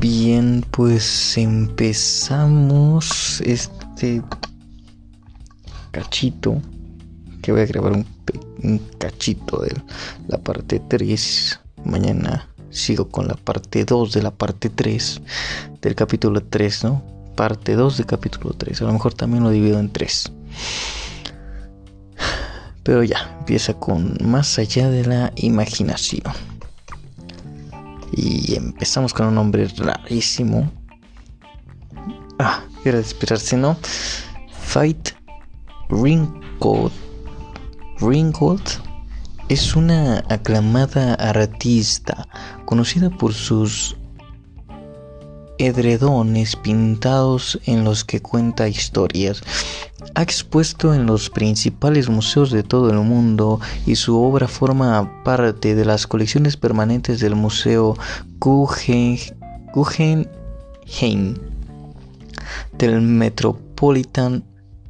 Bien, pues empezamos este cachito que voy a grabar un, cachito de la parte 3. Mañana sigo con la parte 2 de la parte 3 del capítulo 3, ¿no? Parte 2 del capítulo 3. A lo mejor también lo divido en 3. Pero ya, empieza con más allá de la imaginación. Y empezamos con un nombre rarísimo. Ah, era de esperarse, ¿no? Fight Ringgold. Ringgold es una aclamada artista conocida por sus edredones pintados en los que cuenta historias. Ha expuesto en los principales museos de todo el mundo y su obra forma parte de las colecciones permanentes del Museo Guggenheim del Metropolitan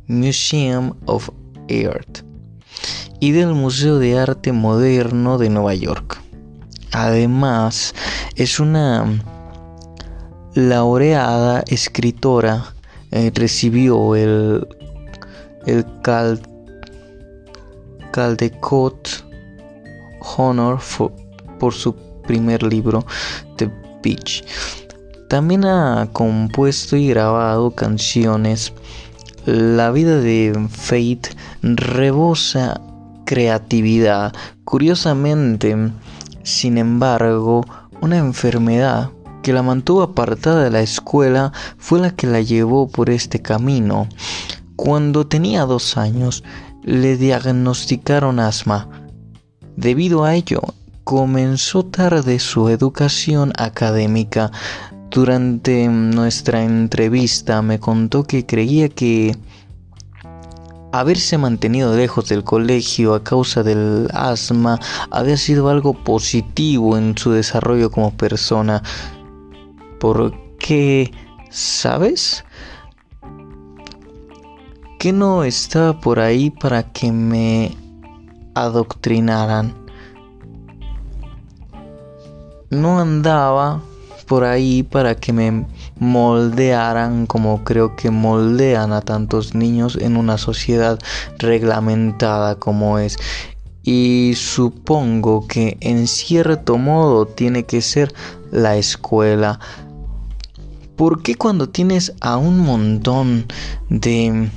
Museum of Art y del Museo de Arte Moderno de Nueva York. Además, es una laureada escritora. Eh, recibió el, el Caldecott Honor por su primer libro, The Beach. También ha compuesto y grabado canciones. La vida de Fate rebosa creatividad. Curiosamente, sin embargo, una enfermedad que la mantuvo apartada de la escuela fue la que la llevó por este camino. Cuando tenía dos años, le diagnosticaron asma. Debido a ello, comenzó tarde su educación académica. Durante nuestra entrevista me contó que creía que haberse mantenido lejos del colegio a causa del asma había sido algo positivo en su desarrollo como persona. Porque, ¿sabes? Que no estaba por ahí para que me adoctrinaran. No andaba por ahí para que me moldearan como creo que moldean a tantos niños en una sociedad reglamentada como es. Y supongo que en cierto modo tiene que ser la escuela. ¿Por qué cuando tienes a un montón de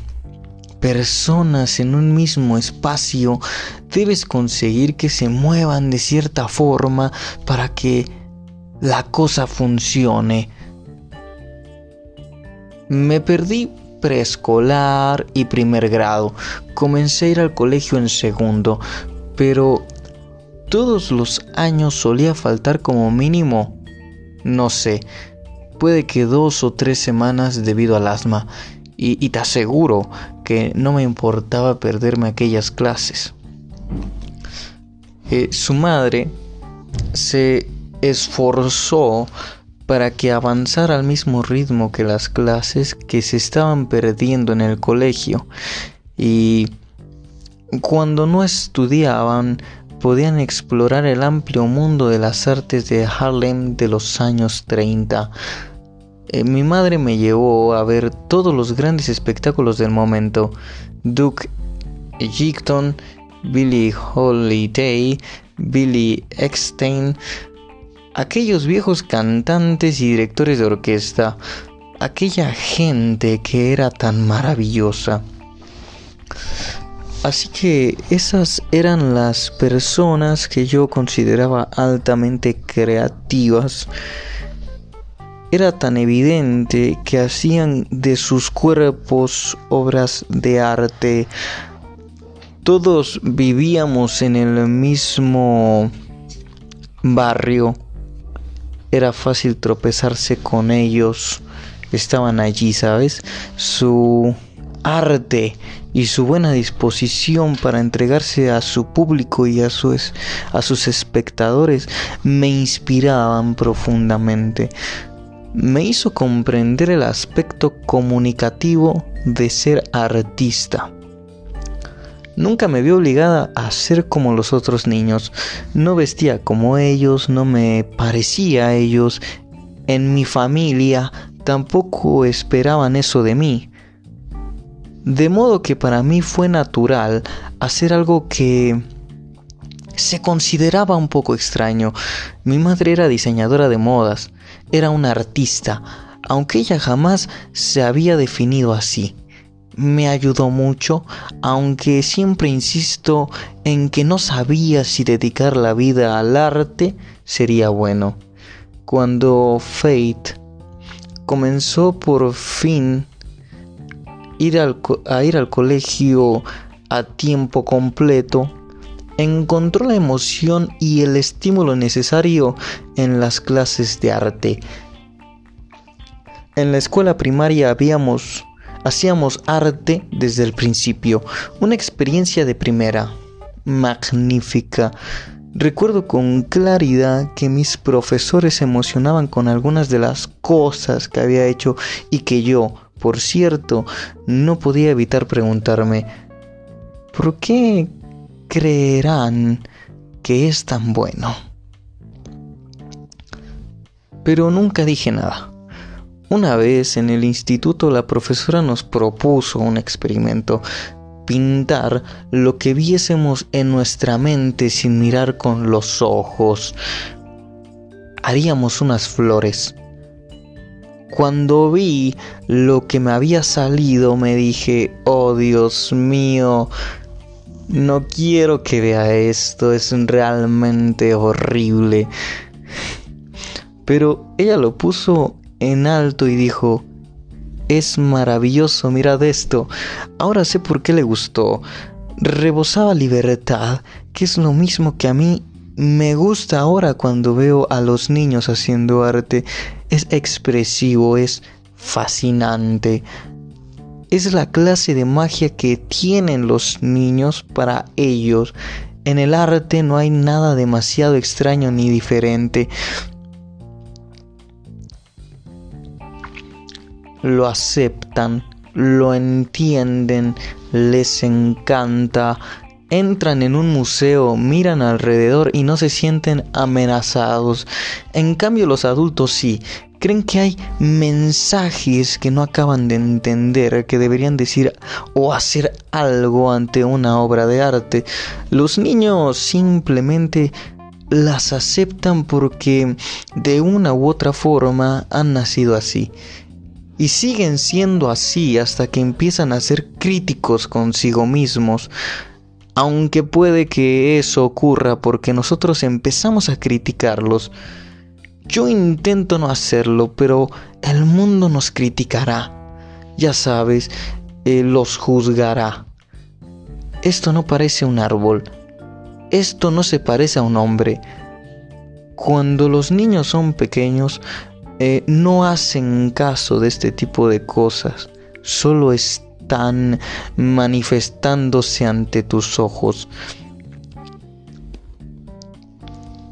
personas en un mismo espacio debes conseguir que se muevan de cierta forma para que la cosa funcione? Me perdí preescolar y primer grado. Comencé a ir al colegio en segundo, pero todos los años solía faltar como mínimo, no sé, puede que dos o tres semanas debido al asma, y, te aseguro que no me importaba perderme aquellas clases. Eh, su madre se esforzó para que avanzara al mismo ritmo que las clases que se estaban perdiendo en el colegio. Y cuando no estudiaban podían explorar el amplio mundo de las artes de Harlem de los años 30 eh, mi madre me llevó a ver todos los grandes espectáculos del momento. Duke Ellington, Billie Holiday, Billy Eckstein, aquellos viejos cantantes y directores de orquesta, aquella gente que era tan maravillosa. Así que esas eran las personas que yo consideraba altamente creativas era tan evidente que hacían de sus cuerpos obras de arte. Todos vivíamos en el mismo barrio. Era fácil tropezarse con ellos. Estaban allí, ¿sabes? Su arte y su buena disposición para entregarse a su público y a sus, a sus espectadores me inspiraban profundamente me hizo comprender el aspecto comunicativo de ser artista. Nunca me vi obligada a ser como los otros niños. No vestía como ellos, no me parecía a ellos en mi familia tampoco esperaban eso de mí. De modo que para mí fue natural hacer algo que se consideraba un poco extraño. Mi madre era diseñadora de modas, era una artista, aunque ella jamás se había definido así. Me ayudó mucho, aunque siempre insisto en que no sabía si dedicar la vida al arte sería bueno. Cuando Fate comenzó por fin a ir al colegio a tiempo completo, encontró la emoción y el estímulo necesario en las clases de arte. En la escuela primaria habíamos hacíamos arte desde el principio, una experiencia de primera, magnífica. Recuerdo con claridad que mis profesores se emocionaban con algunas de las cosas que había hecho y que yo, por cierto, no podía evitar preguntarme, ¿por qué creerán que es tan bueno? Pero nunca dije nada. Una vez en el instituto la profesora nos propuso un experimento, pintar lo que viésemos en nuestra mente sin mirar con los ojos. Haríamos unas flores. Cuando vi lo que me había salido me dije, oh Dios mío, no quiero que vea esto, es realmente horrible. Pero ella lo puso en alto y dijo, es maravilloso, mirad esto. Ahora sé por qué le gustó. Rebosaba libertad, que es lo mismo que a mí me gusta ahora cuando veo a los niños haciendo arte es expresivo, es fascinante. Es la clase de magia que tienen los niños para ellos. En el arte no hay nada demasiado extraño ni diferente. Lo aceptan, lo entienden, les encanta, entran en un museo, miran alrededor y no se sienten amenazados. En cambio los adultos sí, creen que hay mensajes que no acaban de entender, que deberían decir o hacer algo ante una obra de arte. Los niños simplemente las aceptan porque de una u otra forma han nacido así. Y siguen siendo así hasta que empiezan a ser críticos consigo mismos, aunque puede que eso ocurra porque nosotros empezamos a criticarlos. Yo intento no hacerlo, pero el mundo nos criticará. Ya sabes, eh, los juzgará. Esto no parece un árbol. Esto no se parece a un hombre. Cuando los niños son pequeños, eh, no hacen caso de este tipo de cosas. Solo es están manifestándose ante tus ojos.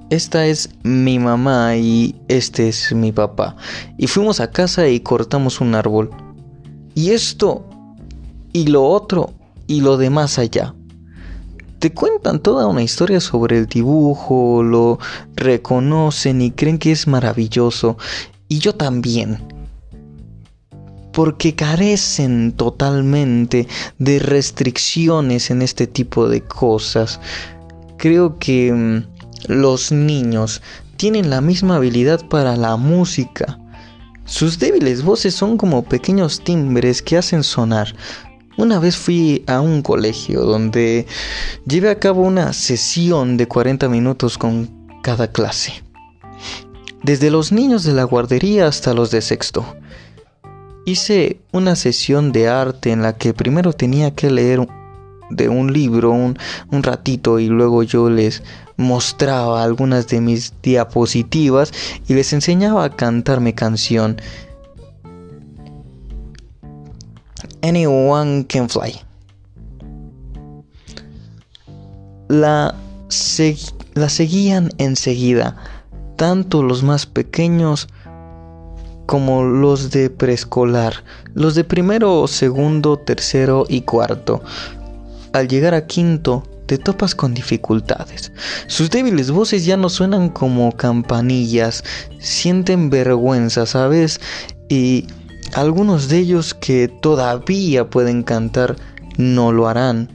Esta es mi mamá y este es mi papá. Y fuimos a casa y cortamos un árbol. Y esto y lo otro y lo demás allá. Te cuentan toda una historia sobre el dibujo, lo reconocen y creen que es maravilloso. Y yo también porque carecen totalmente de restricciones en este tipo de cosas. Creo que mm, los niños tienen la misma habilidad para la música. Sus débiles voces son como pequeños timbres que hacen sonar. Una vez fui a un colegio donde llevé a cabo una sesión de 40 minutos con cada clase. Desde los niños de la guardería hasta los de sexto. Hice una sesión de arte en la que primero tenía que leer de un libro un, ratito y luego yo les mostraba algunas de mis diapositivas y les enseñaba a cantar mi canción. Anyone can fly. La, la seguían enseguida, tanto los más pequeños como los de preescolar, los de primero, segundo, tercero y cuarto. Al llegar a quinto, te topas con dificultades. Sus débiles voces ya no suenan como campanillas, sienten vergüenza, ¿sabes? Y algunos de ellos que todavía pueden cantar no lo harán.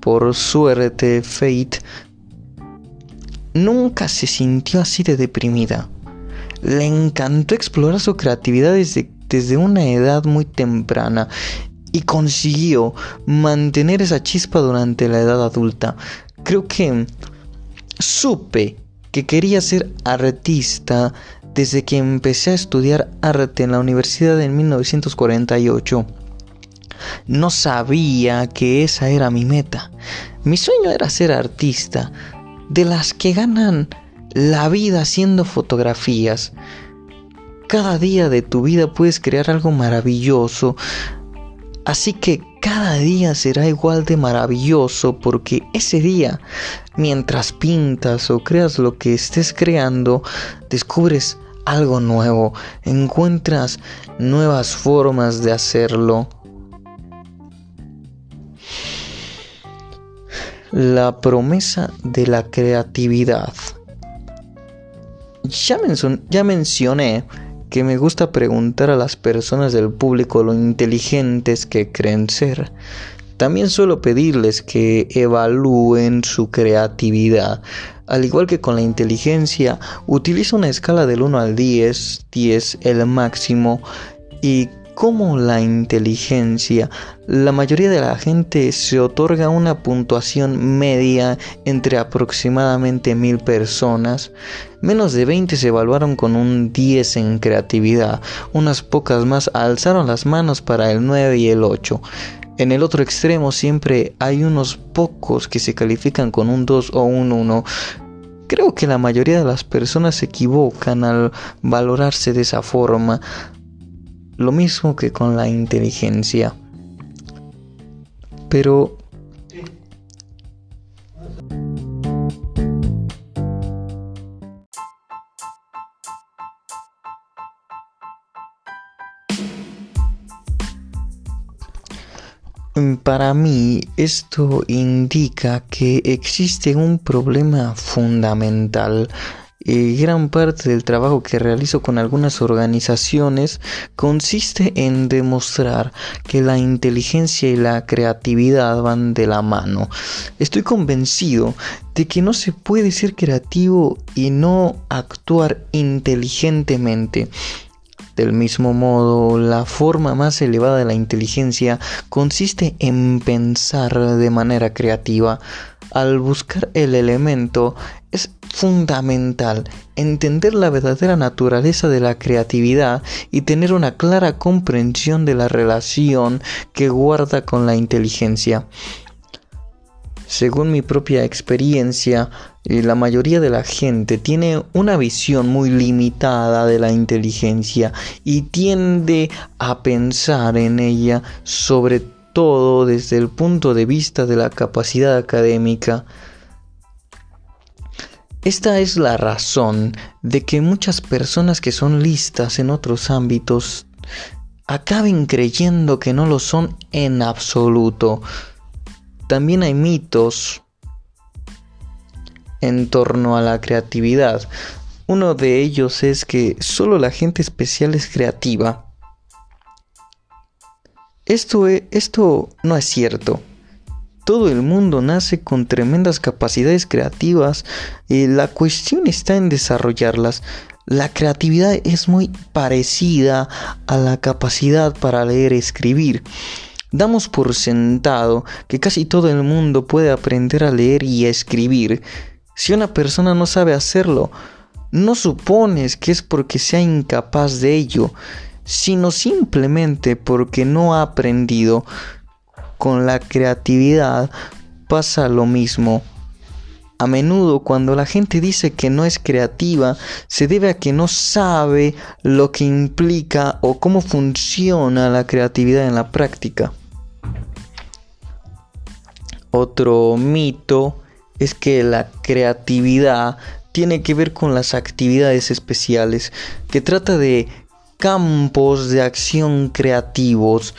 Por suerte, Fate nunca se sintió así de deprimida. Le encantó explorar su creatividad desde, desde una edad muy temprana y consiguió mantener esa chispa durante la edad adulta. Creo que supe que quería ser artista desde que empecé a estudiar arte en la universidad en 1948. No sabía que esa era mi meta. Mi sueño era ser artista, de las que ganan la vida haciendo fotografías. Cada día de tu vida puedes crear algo maravilloso, así que cada día será igual de maravilloso porque ese día, mientras pintas o creas lo que estés creando, descubres algo nuevo, encuentras nuevas formas de hacerlo. La promesa de la creatividad. Ya, mencioné que me gusta preguntar a las personas del público lo inteligentes que creen ser. También suelo pedirles que evalúen su creatividad. Al igual que con la inteligencia, utilizo una escala del 1 al 10, 10 el máximo, y como la inteligencia, la mayoría de la gente se otorga una puntuación media entre aproximadamente mil personas. Menos de 20 se evaluaron con un 10 en creatividad, unas pocas más alzaron las manos para el 9 y el 8. En el otro extremo siempre hay unos pocos que se califican con un 2 o un 1. Creo que la mayoría de las personas se equivocan al valorarse de esa forma. Lo mismo que con la inteligencia. Pero Para mí esto indica que existe un problema fundamental gran parte del trabajo que realizo con algunas organizaciones consiste en demostrar que la inteligencia y la creatividad van de la mano. Estoy convencido de que no se puede ser creativo y no actuar inteligentemente. Del mismo modo, la forma más elevada de la inteligencia consiste en pensar de manera creativa. Al buscar el elemento es fundamental entender la verdadera naturaleza de la creatividad y tener una clara comprensión de la relación que guarda con la inteligencia. Según mi propia experiencia, eh, la mayoría de la gente tiene una visión muy limitada de la inteligencia y tiende a pensar en ella sobre todo desde el punto de vista de la capacidad académica. Esta es la razón de que muchas personas que son listas en otros ámbitos acaben creyendo que no lo son en absoluto. También hay mitos en torno a la creatividad. Uno de ellos es que solo la gente especial es creativa. Esto, e, esto no es cierto. Todo el mundo nace con tremendas capacidades creativas y la cuestión está en desarrollarlas. La creatividad es muy parecida a la capacidad para leer y escribir. Damos por sentado que casi todo el mundo puede aprender a leer y a escribir. Si una persona no sabe hacerlo, no supones que es porque sea incapaz de ello, sino simplemente porque no ha aprendido. Con la creatividad pasa lo mismo. A menudo cuando la gente dice que no es creativa, se debe a que no sabe lo que implica o cómo funciona la creatividad en la práctica. Otro mito es que la creatividad tiene que ver con las actividades especiales, que trata de campos de acción creativos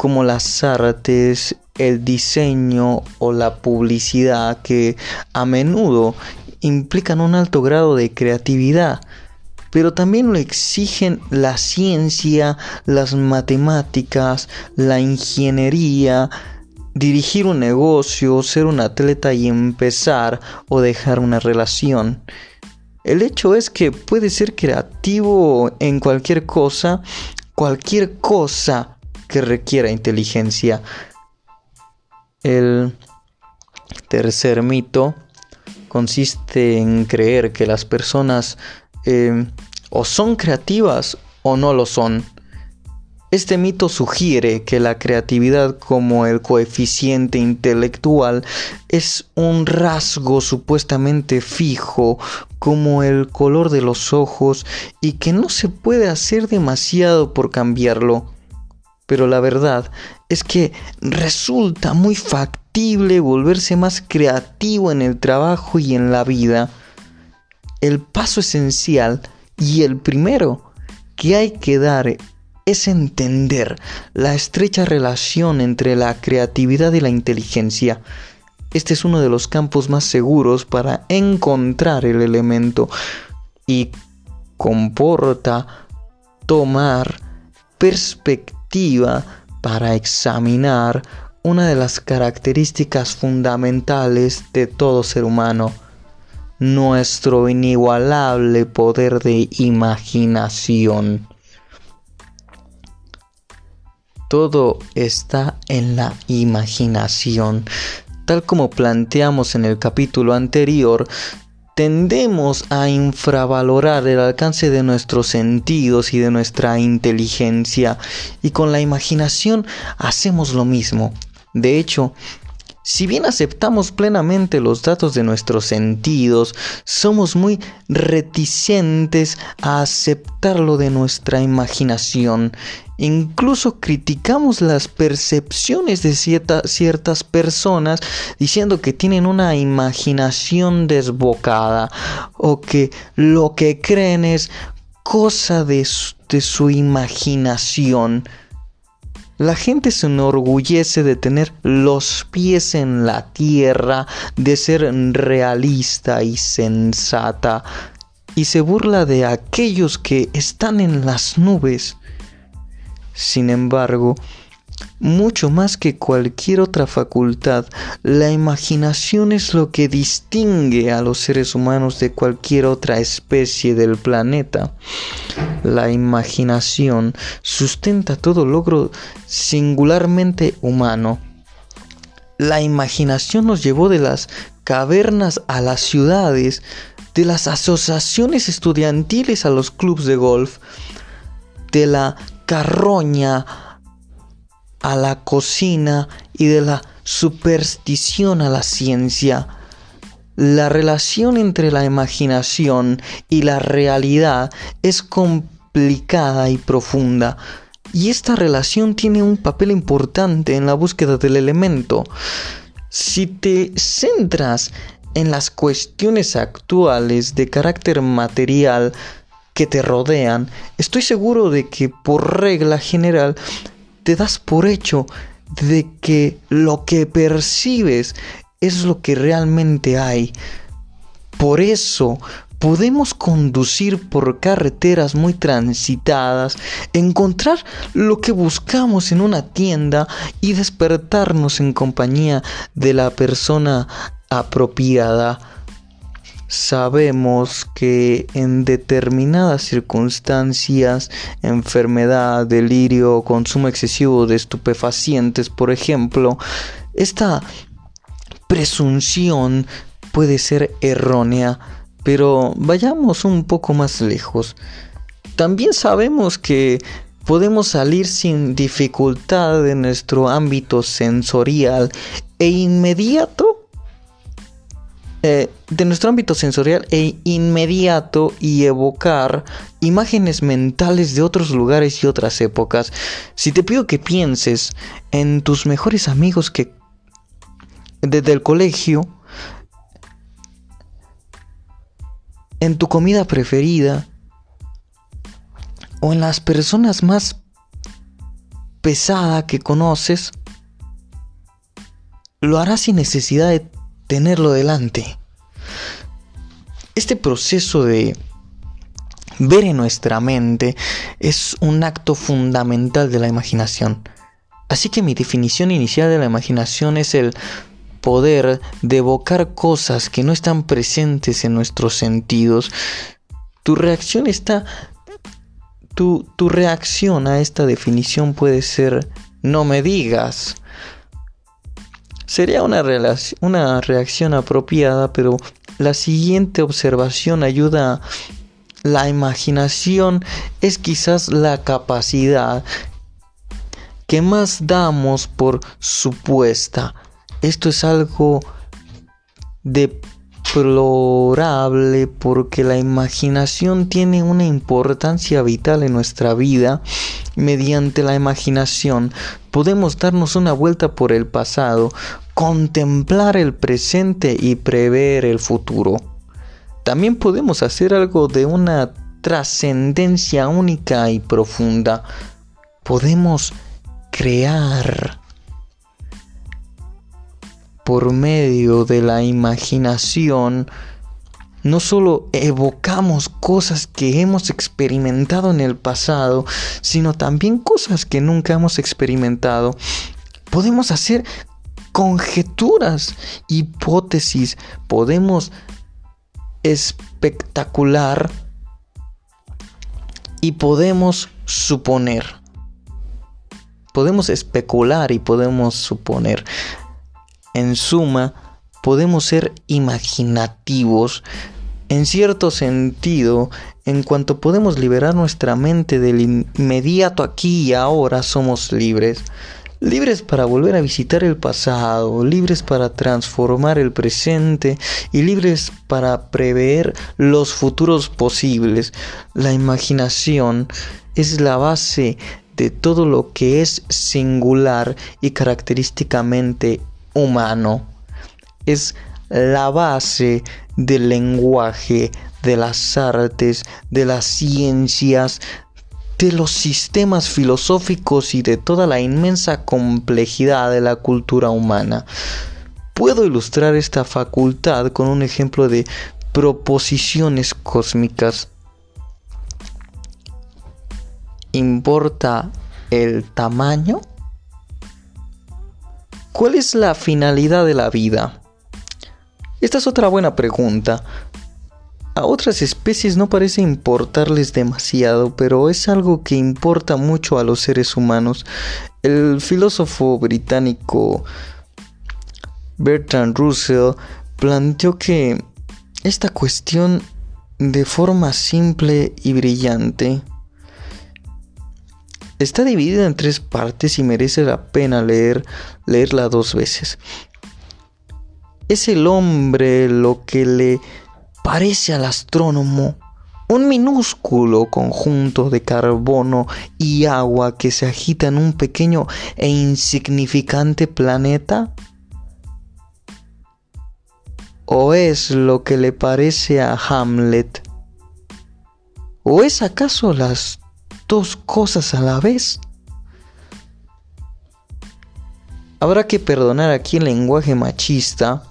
como las artes el diseño o la publicidad que a menudo implican un alto grado de creatividad, pero también lo exigen la ciencia, las matemáticas, la ingeniería, dirigir un negocio, ser un atleta y empezar o dejar una relación. El hecho es que puede ser creativo en cualquier cosa, cualquier cosa que requiera inteligencia. El tercer mito consiste en creer que las personas eh, o son creativas o no lo son. Este mito sugiere que la creatividad como el coeficiente intelectual es un rasgo supuestamente fijo como el color de los ojos y que no se puede hacer demasiado por cambiarlo. Pero la verdad es que resulta muy factible volverse más creativo en el trabajo y en la vida. El paso esencial y el primero que hay que dar es entender la estrecha relación entre la creatividad y la inteligencia. Este es uno de los campos más seguros para encontrar el elemento y comporta tomar perspectiva para examinar una de las características fundamentales de todo ser humano, nuestro inigualable poder de imaginación. Todo está en la imaginación. Tal como planteamos en el capítulo anterior, tendemos a infravalorar el alcance de nuestros sentidos y de nuestra inteligencia y con la imaginación hacemos lo mismo. De hecho, si bien aceptamos plenamente los datos de nuestros sentidos, somos muy reticentes a aceptar lo de nuestra imaginación Incluso criticamos las percepciones de ciertas personas diciendo que tienen una imaginación desbocada o que lo que creen es cosa de su imaginación. La gente se enorgullece de tener los pies en la tierra, de ser realista y sensata, y se burla de aquellos que están en las nubes. Sin embargo, mucho más que cualquier otra facultad, la imaginación es lo que distingue a los seres humanos de cualquier otra especie del planeta. La imaginación sustenta todo logro singularmente humano. La imaginación nos llevó de las cavernas a las ciudades, de las asociaciones estudiantiles a los clubes de golf, de la carroña a la cocina y de la superstición a la ciencia. La relación entre la imaginación y la realidad es complicada y profunda, y esta relación tiene un papel importante en la búsqueda del elemento. Si te centras en las cuestiones actuales de carácter material, que te rodean, estoy seguro de que por regla general te das por hecho de que lo que percibes es lo que realmente hay. Por eso podemos conducir por carreteras muy transitadas, encontrar lo que buscamos en una tienda y despertarnos en compañía de la persona apropiada sabemos que en determinadas circunstancias, enfermedad, delirio, consumo excesivo de estupefacientes, por ejemplo, esta presunción puede ser errónea, pero vayamos un poco más lejos. También sabemos que podemos salir sin dificultad de nuestro ámbito sensorial e inmediato eh, de nuestro ámbito sensorial e inmediato y evocar imágenes mentales de otros lugares y otras épocas. Si te pido que pienses en tus mejores amigos que desde el colegio, en tu comida preferida o en las personas más pesadas que conoces, lo hará sin necesidad de tenerlo delante. Este proceso de ver en nuestra mente es un acto fundamental de la imaginación. Así que mi definición inicial de la imaginación es el poder de evocar cosas que no están presentes en nuestros sentidos. Tu reacción está tu, tu reacción a esta definición puede ser no me digas. Sería una, una reacción apropiada, pero la siguiente observación ayuda. La imaginación es quizás la capacidad que más damos por supuesta. Esto es algo deplorable porque la imaginación tiene una importancia vital en nuestra vida. Mediante la imaginación podemos darnos una vuelta por el pasado, contemplar el presente y prever el futuro. También podemos hacer algo de una trascendencia única y profunda. Podemos crear por medio de la imaginación no solo evocamos cosas que hemos experimentado en el pasado, sino también cosas que nunca hemos experimentado. Podemos hacer conjeturas, hipótesis, podemos espectacular y podemos suponer. Podemos especular y podemos suponer. En suma, podemos ser imaginativos en cierto sentido, en cuanto podemos liberar nuestra mente del inmediato aquí y ahora, somos libres. Libres para volver a visitar el pasado, libres para transformar el presente y libres para prever los futuros posibles. La imaginación es la base de todo lo que es singular y característicamente humano. Es la base del lenguaje, de las artes, de las ciencias, de los sistemas filosóficos y de toda la inmensa complejidad de la cultura humana. Puedo ilustrar esta facultad con un ejemplo de proposiciones cósmicas. ¿Importa el tamaño? ¿Cuál es la finalidad de la vida? Esta es otra buena pregunta. A otras especies no parece importarles demasiado, pero es algo que importa mucho a los seres humanos. El filósofo británico Bertrand Russell planteó que esta cuestión de forma simple y brillante Está dividida en tres partes y merece la pena leer, leerla dos veces. Es el hombre lo que le parece al astrónomo un minúsculo conjunto de carbono y agua que se agita en un pequeño e insignificante planeta? ¿O es lo que le parece a Hamlet? ¿O es acaso las dos cosas a la vez. Habrá que perdonar aquí el lenguaje machista.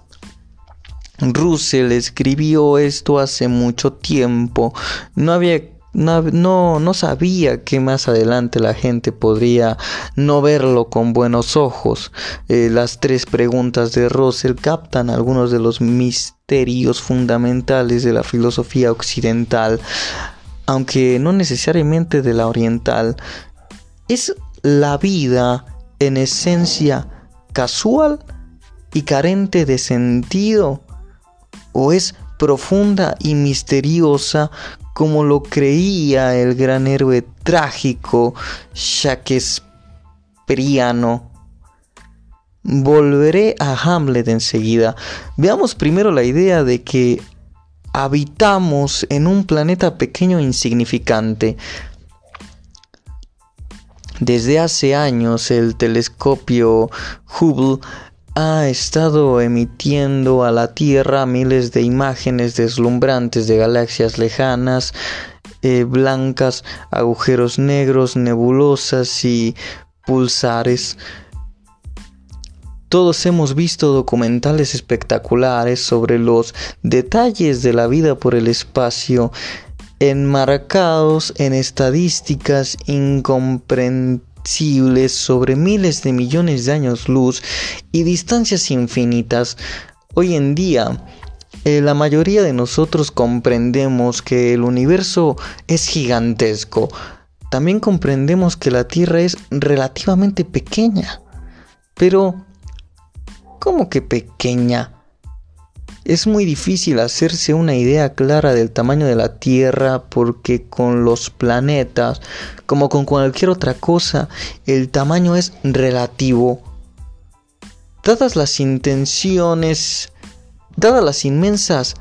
Russell escribió esto hace mucho tiempo. No había no, no, sabía que más adelante la gente podría no verlo con buenos ojos. Eh, las tres preguntas de Russell captan algunos de los misterios fundamentales de la filosofía occidental aunque no necesariamente de la oriental, es la vida en esencia casual y carente de sentido o es profunda y misteriosa como lo creía el gran héroe trágico Shakespeareano. Volveré a Hamlet enseguida. Veamos primero la idea de que habitamos en un planeta pequeño e insignificante. Desde hace años el telescopio Hubble ha estado emitiendo a la Tierra miles de imágenes deslumbrantes de galaxias lejanas, eh, blancas, agujeros negros, nebulosas y pulsares. Todos hemos visto documentales espectaculares sobre los detalles de la vida por el espacio, enmarcados en estadísticas incomprensibles sobre miles de millones de años luz y distancias infinitas. Hoy en día, eh, la mayoría de nosotros comprendemos que el universo es gigantesco. También comprendemos que la Tierra es relativamente pequeña. Pero ¿Cómo que pequeña? Es muy difícil hacerse una idea clara del tamaño de la Tierra porque con los planetas, como con cualquier otra cosa, el tamaño es relativo. Dadas las intenciones, dadas las inmensas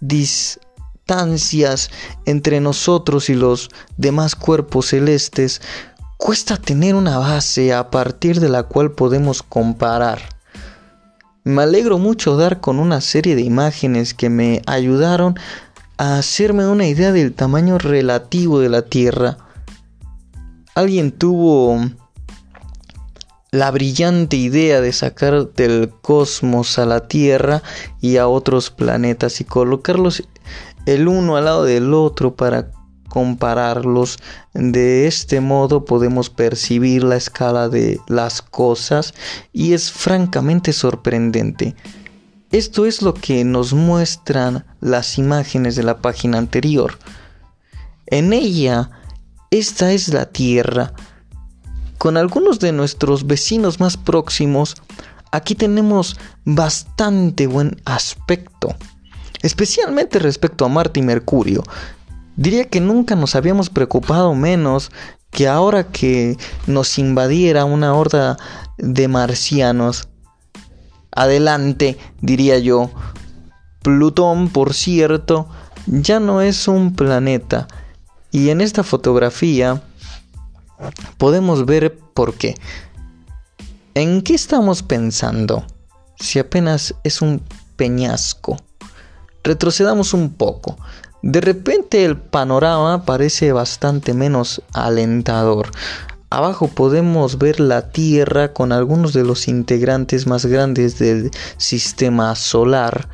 distancias entre nosotros y los demás cuerpos celestes, cuesta tener una base a partir de la cual podemos comparar. Me alegro mucho dar con una serie de imágenes que me ayudaron a hacerme una idea del tamaño relativo de la Tierra. Alguien tuvo la brillante idea de sacar del cosmos a la Tierra y a otros planetas y colocarlos el uno al lado del otro para compararlos. De este modo podemos percibir la escala de las cosas y es francamente sorprendente. Esto es lo que nos muestran las imágenes de la página anterior. En ella, esta es la Tierra. Con algunos de nuestros vecinos más próximos, aquí tenemos bastante buen aspecto, especialmente respecto a Marte y Mercurio, Diría que nunca nos habíamos preocupado menos que ahora que nos invadiera una horda de marcianos. Adelante, diría yo. Plutón, por cierto, ya no es un planeta. Y en esta fotografía podemos ver por qué. ¿En qué estamos pensando? Si apenas es un peñasco. Retrocedamos un poco. De repente el panorama parece bastante menos alentador. Abajo podemos ver la Tierra con algunos de los integrantes más grandes del sistema solar.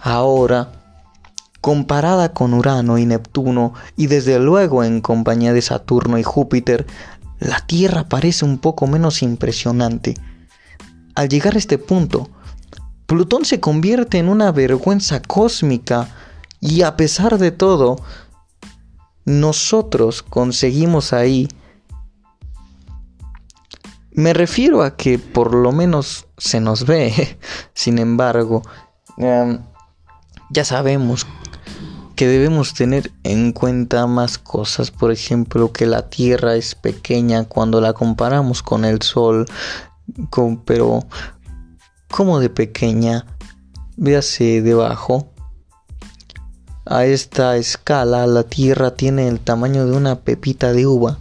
Ahora, comparada con Urano y Neptuno y desde luego en compañía de Saturno y Júpiter, la Tierra parece un poco menos impresionante. Al llegar a este punto, Plutón se convierte en una vergüenza cósmica y a pesar de todo, nosotros conseguimos ahí. Me refiero a que por lo menos se nos ve. Sin embargo, em, ya sabemos que debemos tener en cuenta más cosas. Por ejemplo, que la Tierra es pequeña cuando la comparamos con el Sol. pero, ¿cómo de pequeña? Véase debajo a esta escala la Tierra tiene el tamaño de una pepita de uva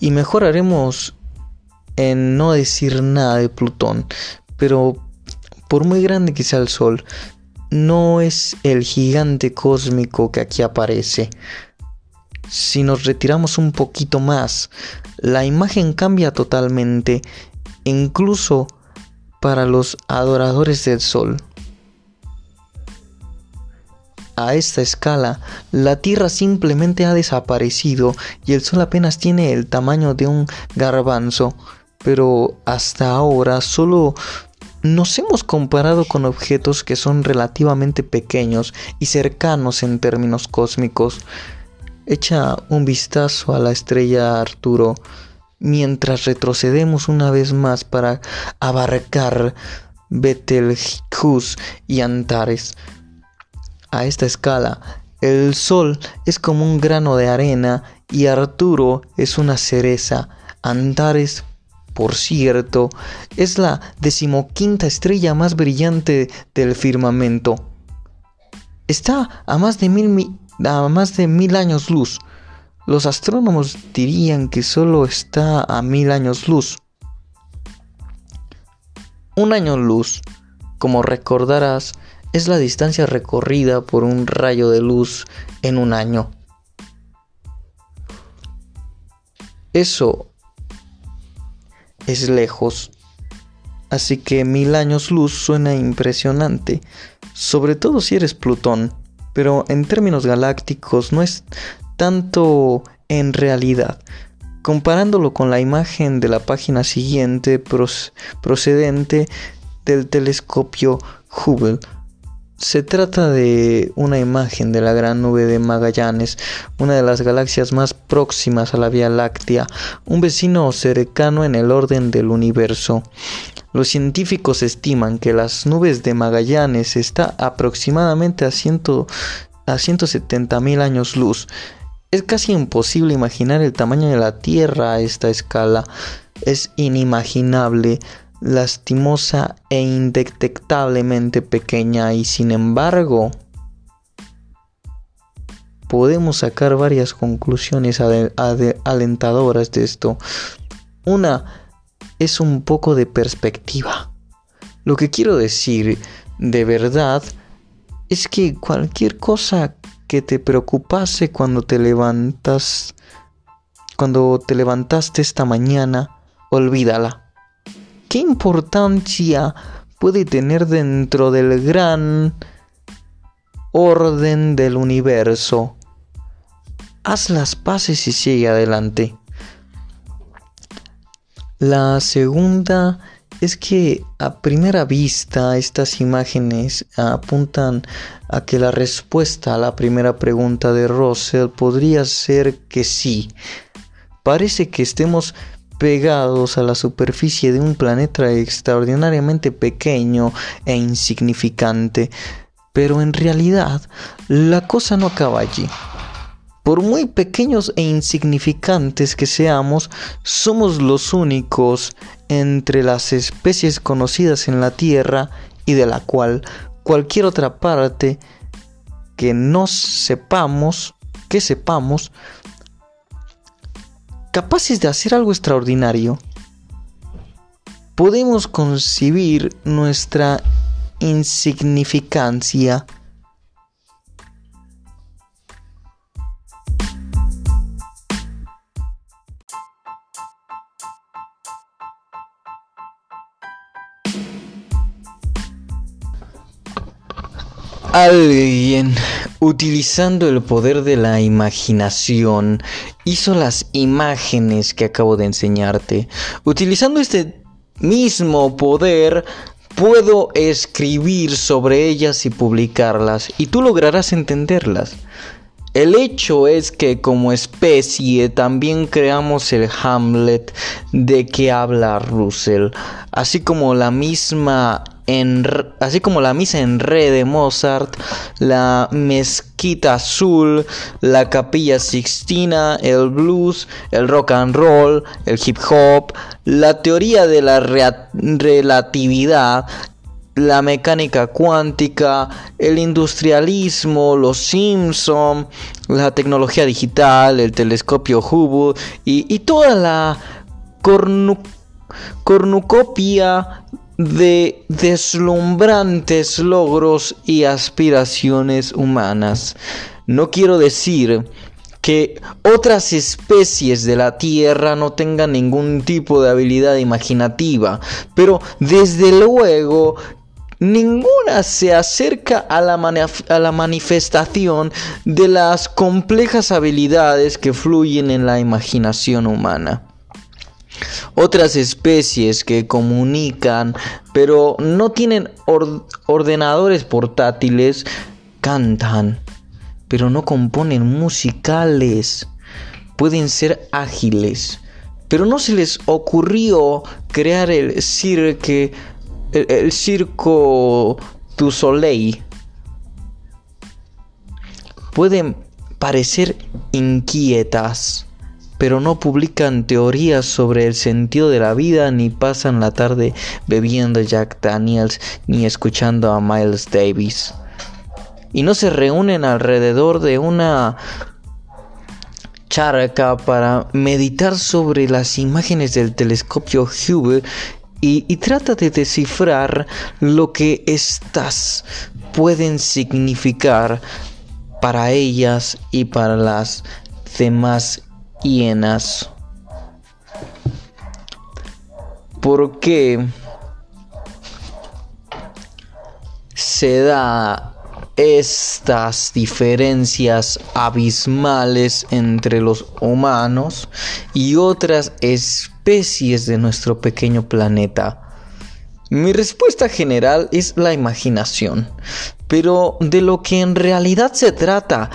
y mejoraremos en no decir nada de Plutón, pero por muy grande que sea el Sol, no es el gigante cósmico que aquí aparece. Si nos retiramos un poquito más, la imagen cambia totalmente, incluso para los adoradores del Sol a esta escala, la Tierra simplemente ha desaparecido y el Sol apenas tiene el tamaño de un garbanzo. Pero hasta ahora solo nos hemos comparado con objetos que son relativamente pequeños y cercanos en términos cósmicos. Echa un vistazo a la estrella Arturo mientras retrocedemos una vez más para abarcar Betelgeuse y Antares a esta escala, el Sol es como un grano de arena y Arturo es una cereza. Antares, por cierto, es la decimoquinta estrella más brillante del firmamento. Está a más de mil, a más de mil años luz. Los astrónomos dirían que solo está a mil años luz. Un año luz, como recordarás, es la distancia recorrida por un rayo de luz en un año. Eso es lejos. así que mil años luz suena impresionante, sobre todo si eres Plutón, pero en términos galácticos no es tanto en realidad. Comparándolo con la imagen de la página siguiente procedente del telescopio Hubble, se trata de una imagen de la gran nube de Magallanes, una de las galaxias más próximas a la Vía Láctea, un vecino cercano en el orden del universo. Los científicos estiman que las nubes de Magallanes está aproximadamente a, a 170 mil años luz. Es casi imposible imaginar el tamaño de la Tierra a esta escala. Es inimaginable lastimosa e indetectablemente pequeña y sin embargo podemos sacar varias conclusiones alentadoras de esto. Una es un poco de perspectiva. Lo que quiero decir de verdad es que cualquier cosa que te preocupase cuando te levantas, cuando te levantaste esta mañana, olvídala ¿Qué importancia puede tener dentro del gran orden del universo? Haz las paces y sigue adelante. La segunda es que a primera vista estas imágenes apuntan a que la respuesta a la primera pregunta de Russell podría ser que sí. Parece que estemos pegados a la superficie de un planeta extraordinariamente pequeño e insignificante. Pero en realidad la cosa no acaba allí. Por muy pequeños e insignificantes que seamos, somos los únicos entre las especies conocidas en la Tierra y de la cual cualquier otra parte que no sepamos, que sepamos, capaces de hacer algo extraordinario, podemos concebir nuestra insignificancia Alguien, utilizando el poder de la imaginación, hizo las imágenes que acabo de enseñarte. Utilizando este mismo poder, puedo escribir sobre ellas y publicarlas, y tú lograrás entenderlas. El hecho es que como especie también creamos el Hamlet de que habla Russell, así como la misma así como la misa en re de Mozart, la mezquita azul, la capilla sixtina, el blues, el rock and roll, el hip hop, la teoría de la relatividad, la mecánica cuántica, el industrialismo, los Simpson, la tecnología digital, el telescopio Hubble y, toda la cornucopia de deslumbrantes logros y aspiraciones humanas. No quiero decir que otras especies de la Tierra no tengan ningún tipo de habilidad imaginativa, pero desde luego ninguna se acerca a la, manifestación de las complejas habilidades que fluyen en la imaginación humana. Otras especies que comunican pero no tienen ordenadores portátiles cantan, pero no componen musicales. Pueden ser ágiles, pero no se les ocurrió crear el cirque, el, circo du soleil. Pueden parecer inquietas pero no publican teorías sobre el sentido de la vida ni pasan la tarde bebiendo Jack Daniels ni escuchando a Miles Davis. Y no se reúnen alrededor de una charca para meditar sobre las imágenes del telescopio Hubble y, trata de descifrar lo que éstas pueden significar para ellas y para las demás hienas. ¿Por qué se da estas diferencias abismales entre los humanos y otras especies de nuestro pequeño planeta? Mi respuesta general es la imaginación, pero de lo que en realidad se trata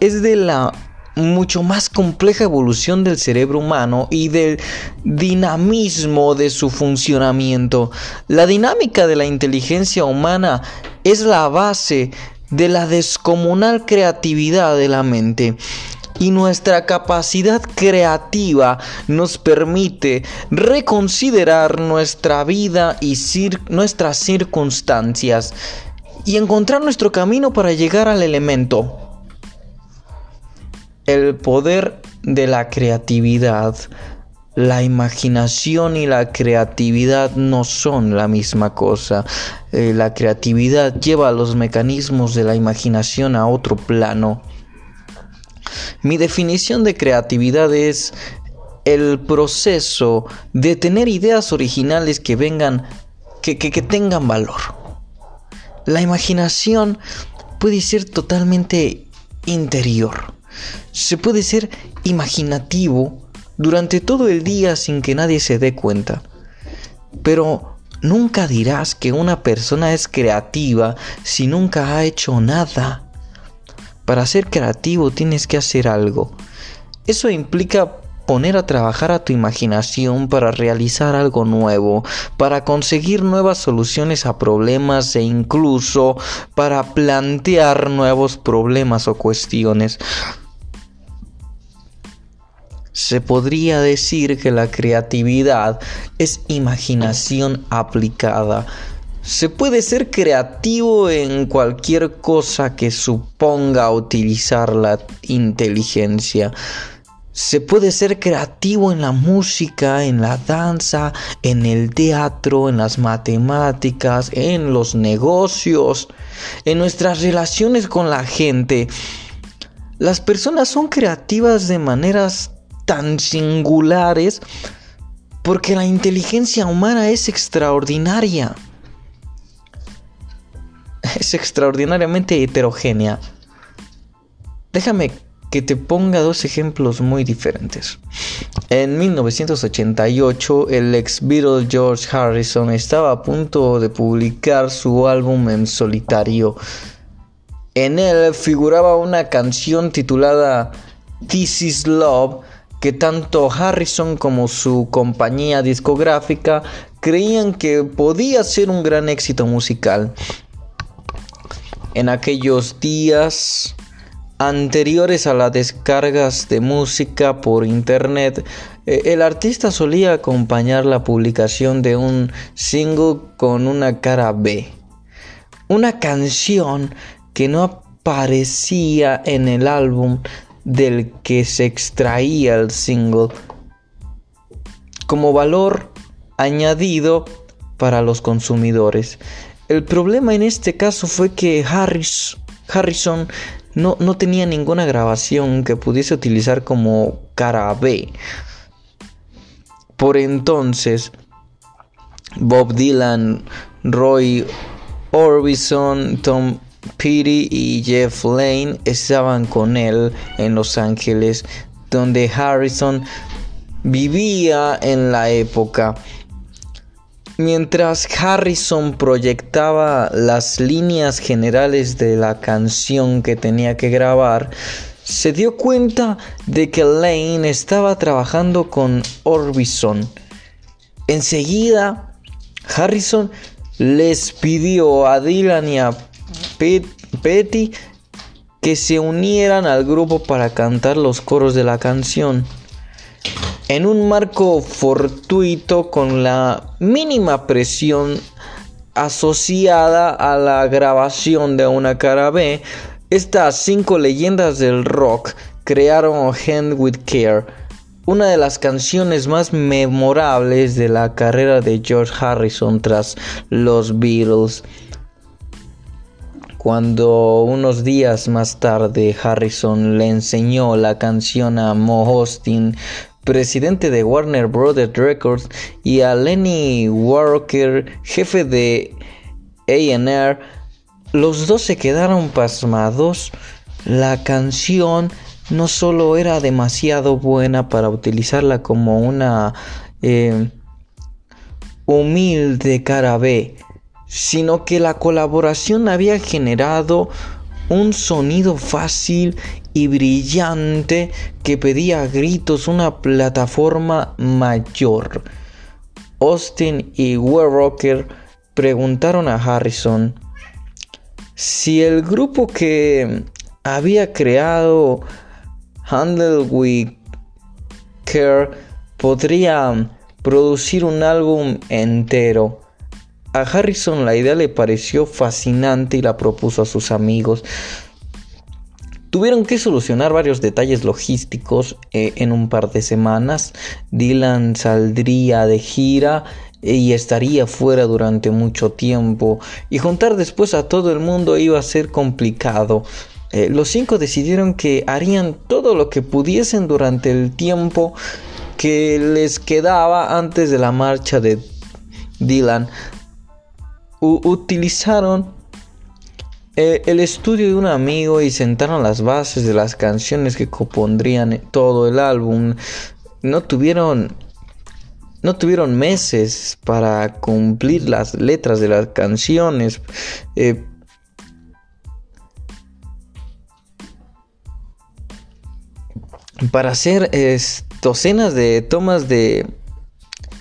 es de la mucho más compleja evolución del cerebro humano y del dinamismo de su funcionamiento. La dinámica de la inteligencia humana es la base de la descomunal creatividad de la mente. Y nuestra capacidad creativa nos permite reconsiderar nuestra vida y nuestras circunstancias y encontrar nuestro camino para llegar al elemento el poder de la creatividad. La imaginación y la creatividad no son la misma cosa. Eh, la creatividad lleva los mecanismos de la imaginación a otro plano. Mi definición de creatividad es el proceso de tener ideas originales que vengan, que, que tengan valor. La imaginación puede ser totalmente interior se puede ser imaginativo durante todo el día sin que nadie se dé cuenta. Pero nunca dirás que una persona es creativa si nunca ha hecho nada. Para ser creativo tienes que hacer algo. Eso implica poner a trabajar a tu imaginación para realizar algo nuevo, para conseguir nuevas soluciones a problemas e incluso para plantear nuevos problemas o cuestiones. Se podría decir que la creatividad es imaginación aplicada. Se puede ser creativo en cualquier cosa que suponga utilizar la inteligencia. Se puede ser creativo en la música, en la danza, en el teatro, en las matemáticas, en los negocios, en nuestras relaciones con la gente. Las personas son creativas de maneras tan singulares porque la inteligencia humana es extraordinaria. Es extraordinariamente heterogénea. Déjame que te ponga dos ejemplos muy diferentes. En 1988, el ex Beatle George Harrison estaba a punto de publicar su álbum en solitario. En él figuraba una canción titulada This is Love, que tanto Harrison como su compañía discográfica creían que podía ser un gran éxito musical. En aquellos días anteriores a las descargas de música por internet, eh, el artista solía acompañar la publicación de un single con una cara B. Una canción que no aparecía en el álbum del que se extraía el single como valor añadido para los consumidores. El problema en este caso fue que Harris, Harrison no, no tenía ninguna grabación que pudiese utilizar como cara B. Por entonces, Bob Dylan, Roy Orbison, Tom Petty y Jeff Lane estaban con él en Los Ángeles, donde Harrison vivía en la época. Mientras Harrison proyectaba las líneas generales de la canción que tenía que grabar, se dio cuenta de que Lane estaba trabajando con Orbison. Enseguida, Harrison les pidió a Dylan y a Petty que se unieran al grupo para cantar los coros de la canción. En un marco fortuito con la mínima presión asociada a la grabación de una cara B, estas cinco leyendas del rock crearon Hand with Care, una de las canciones más memorables de la carrera de George Harrison tras los Beatles. Cuando unos días más tarde Harrison le enseñó la canción a Mo Austin, presidente de Warner Brothers Records, y a Lenny Walker, jefe de AR, los dos se quedaron pasmados. La canción no solo era demasiado buena para utilizarla como una eh, humilde cara B, sino que la colaboración había generado un sonido fácil y brillante que pedía a gritos una plataforma mayor. Austin y Rocker preguntaron a Harrison si el grupo que había creado Handle with Care podría producir un álbum entero. A Harrison la idea le pareció fascinante y la propuso a sus amigos. Tuvieron que solucionar varios detalles logísticos eh, en un par de semanas. Dylan saldría de gira y estaría fuera durante mucho tiempo y juntar después a todo el mundo iba a ser complicado. Eh, los cinco decidieron que harían todo lo que pudiesen durante el tiempo que les quedaba antes de la marcha de Dylan. Utilizaron eh, el estudio de un amigo y sentaron las bases de las canciones que compondrían todo el álbum. No tuvieron no tuvieron meses para cumplir las letras de las canciones. Eh, para hacer docenas de tomas de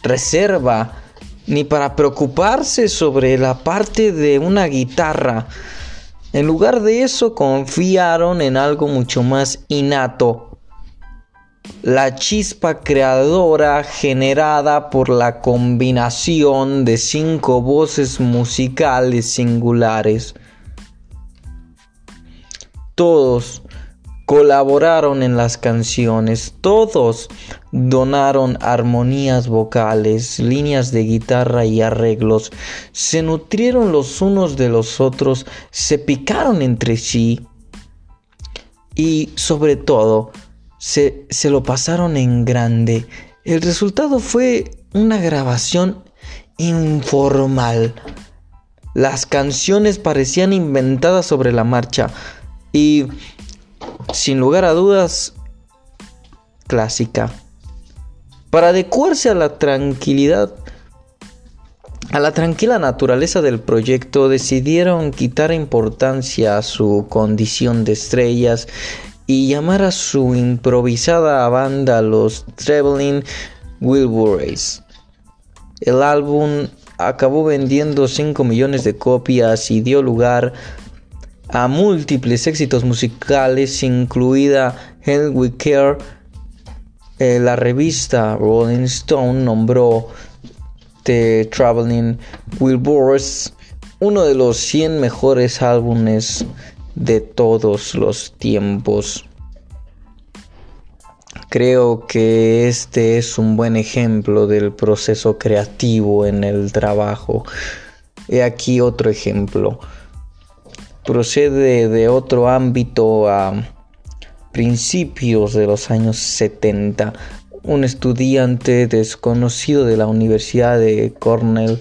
reserva, ni para preocuparse sobre la parte de una guitarra. En lugar de eso, confiaron en algo mucho más innato la chispa creadora generada por la combinación de cinco voces musicales singulares. Todos colaboraron en las canciones, todos donaron armonías vocales, líneas de guitarra y arreglos, se nutrieron los unos de los otros, se picaron entre sí y sobre todo se, lo pasaron en grande. El resultado fue una grabación informal. Las canciones parecían inventadas sobre la marcha y, sin lugar a dudas, clásica. Para adecuarse a la tranquilidad, a la tranquila naturaleza del proyecto, decidieron quitar importancia a su condición de estrellas y llamar a su improvisada banda los Traveling Wilburys. El álbum acabó vendiendo 5 millones de copias y dio lugar a múltiples éxitos musicales, incluida Hell We Care. Eh, la revista Rolling Stone nombró The Traveling Wilburys uno de los 100 mejores álbumes de todos los tiempos. Creo que este es un buen ejemplo del proceso creativo en el trabajo. He aquí otro ejemplo. Procede de otro ámbito a principios de los años 70. Un estudiante desconocido de la Universidad de Cornell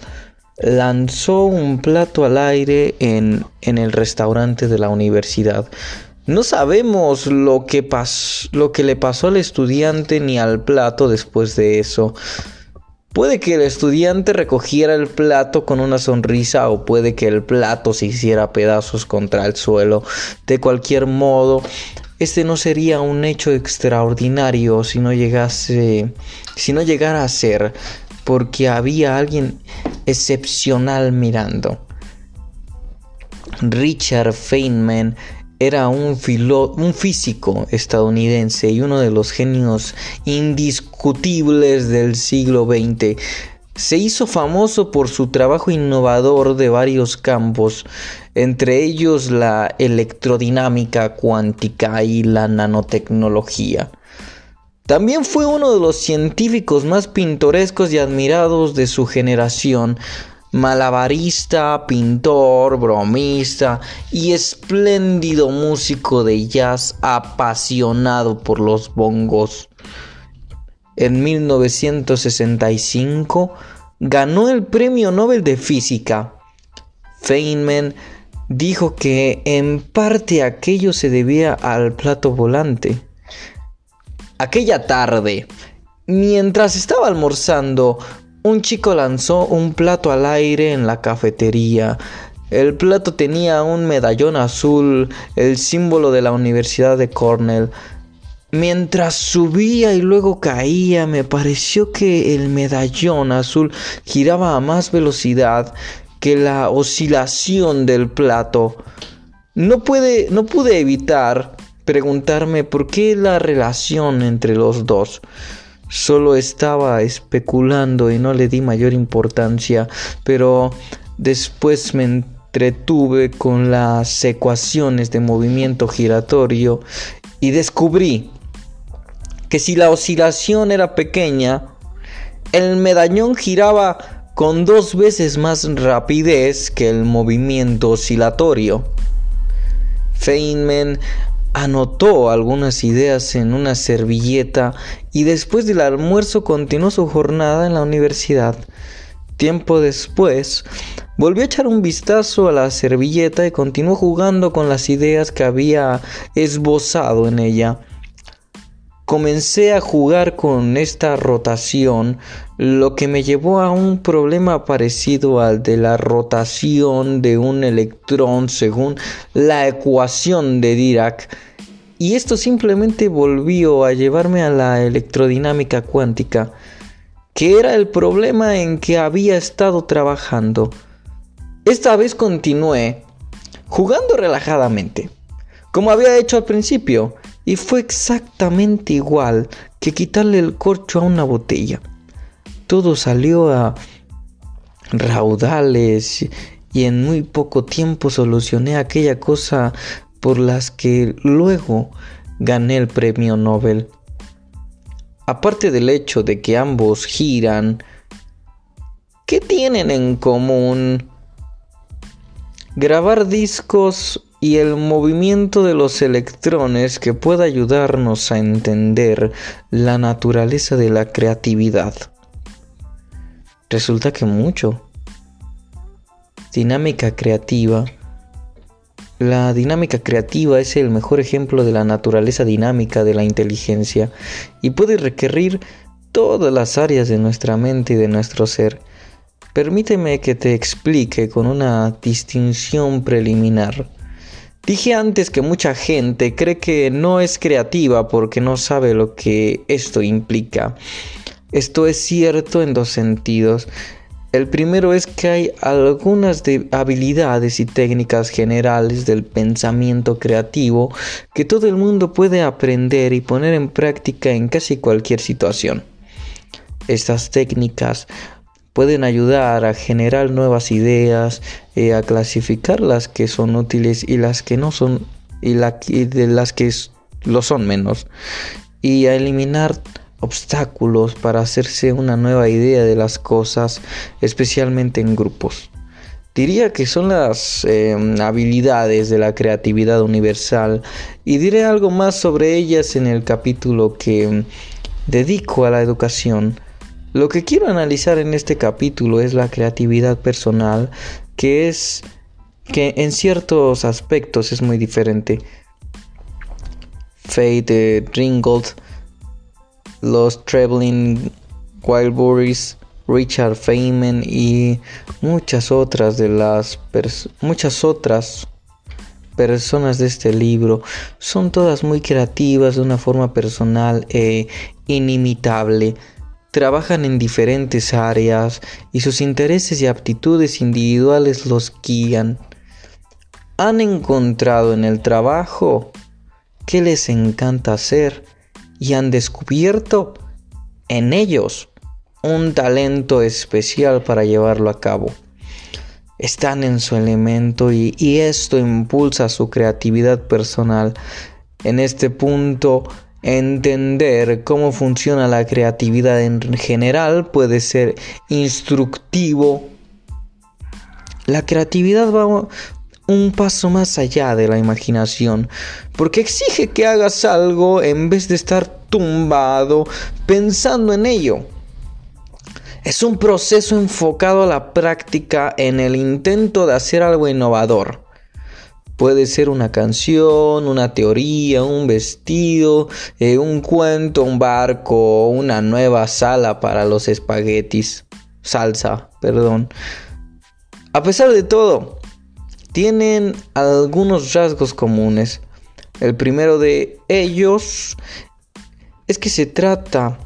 lanzó un plato al aire en, el restaurante de la universidad. No sabemos lo que, lo que le pasó al estudiante ni al plato después de eso. Puede que el estudiante recogiera el plato con una sonrisa o puede que el plato se hiciera pedazos contra el suelo. De cualquier modo, este no sería un hecho extraordinario si no llegase si no llegara a ser porque había alguien excepcional mirando. Richard Feynman era un, un, físico estadounidense y uno de los genios indiscutibles del siglo XX. Se hizo famoso por su trabajo innovador de varios campos, entre ellos la electrodinámica cuántica y la nanotecnología. También fue uno de los científicos más pintorescos y admirados de su generación, malabarista, pintor, bromista y espléndido músico de jazz apasionado por los bongos. En 1965 ganó el Premio Nobel de Física. Feynman dijo que en parte aquello se debía al plato volante. Aquella tarde, mientras estaba almorzando, un chico lanzó un plato al aire en la cafetería. El plato tenía un medallón azul, el símbolo de la Universidad de Cornell. Mientras subía y luego caía, me pareció que el medallón azul giraba a más velocidad que la oscilación del plato. No, no pude evitar preguntarme por qué la relación entre los dos. Solo estaba especulando y no le di mayor importancia, pero después me entretuve con las ecuaciones de movimiento giratorio y descubrí que si la oscilación era pequeña, el medallón giraba con dos veces más rapidez que el movimiento oscilatorio. Feynman anotó algunas ideas en una servilleta y después del almuerzo continuó su jornada en la universidad. Tiempo después, volvió a echar un vistazo a la servilleta y continuó jugando con las ideas que había esbozado en ella. Comencé a jugar con esta rotación, lo que me llevó a un problema parecido al de la rotación de un electrón según la ecuación de Dirac. Y esto simplemente volvió a llevarme a la electrodinámica cuántica, que era el problema en que había estado trabajando. Esta vez continué jugando relajadamente, como había hecho al principio, y fue exactamente igual que quitarle el corcho a una botella. Todo salió a raudales y en muy poco tiempo solucioné aquella cosa por las que luego gané el premio Nobel. Aparte del hecho de que ambos giran, ¿qué tienen en común? Grabar discos y el movimiento de los electrones que pueda ayudarnos a entender la naturaleza de la creatividad. Resulta que mucho. Dinámica creativa. La dinámica creativa es el mejor ejemplo de la naturaleza dinámica de la inteligencia y puede requerir todas las áreas de nuestra mente y de nuestro ser. Permíteme que te explique con una distinción preliminar. Dije antes que mucha gente cree que no es creativa porque no sabe lo que esto implica. Esto es cierto en dos sentidos. El primero es que hay algunas habilidades y técnicas generales del pensamiento creativo que todo el mundo puede aprender y poner en práctica en casi cualquier situación. Estas técnicas pueden ayudar a generar nuevas ideas, eh, a clasificar las que son útiles y las que no son, y, de las que lo son menos, y a eliminar obstáculos para hacerse una nueva idea de las cosas, especialmente en grupos. Diría que son las em, habilidades de la creatividad universal y diré algo más sobre ellas en el capítulo que em, dedico a la educación lo que quiero analizar en este capítulo es la creatividad personal, que es que en ciertos aspectos es muy diferente. Fate Ringgold, los Traveling Wildberries, Richard Feynman y muchas otras de las muchas otras personas de este libro son todas muy creativas de una forma personal e inimitable trabajan en diferentes áreas y sus intereses y aptitudes individuales los guían. Han encontrado en el trabajo que les encanta hacer y han descubierto en ellos un talento especial para llevarlo a cabo. Están en su elemento y, esto impulsa su creatividad personal. En este punto Entender cómo funciona la creatividad en general puede ser instructivo. La creatividad va un paso más allá de la imaginación, porque exige que hagas algo en vez de estar tumbado pensando en ello. Es un proceso enfocado a la práctica en el intento de hacer algo innovador. Puede ser una canción, una teoría, un vestido, eh, un cuento, un barco, una nueva sala para los espaguetis. Salsa, perdón. A pesar de todo, tienen algunos rasgos comunes. El primero de ellos es que se trata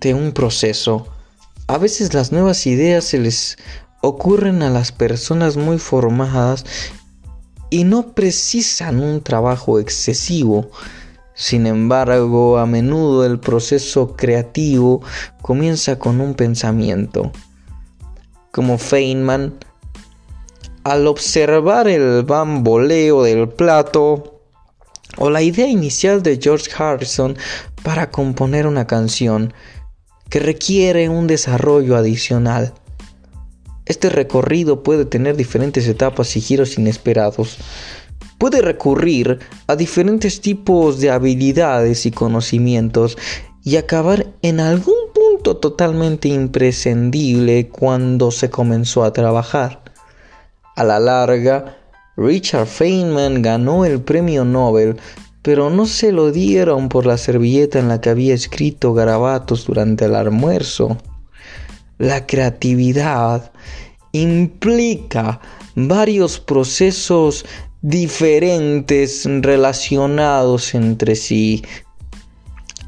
de un proceso. A veces las nuevas ideas se les ocurren a las personas muy formadas y no precisan un trabajo excesivo. Sin embargo, a menudo el proceso creativo comienza con un pensamiento. Como Feynman, al observar el bamboleo del plato o la idea inicial de George Harrison para componer una canción que requiere un desarrollo adicional. Este recorrido puede tener diferentes etapas y giros inesperados. Puede recurrir a diferentes tipos de habilidades y conocimientos y acabar en algún punto totalmente imprescindible cuando se comenzó a trabajar. A la larga, Richard Feynman ganó el premio Nobel, pero no se lo dieron por la servilleta en la que había escrito garabatos durante el almuerzo. La creatividad implica varios procesos diferentes relacionados entre sí.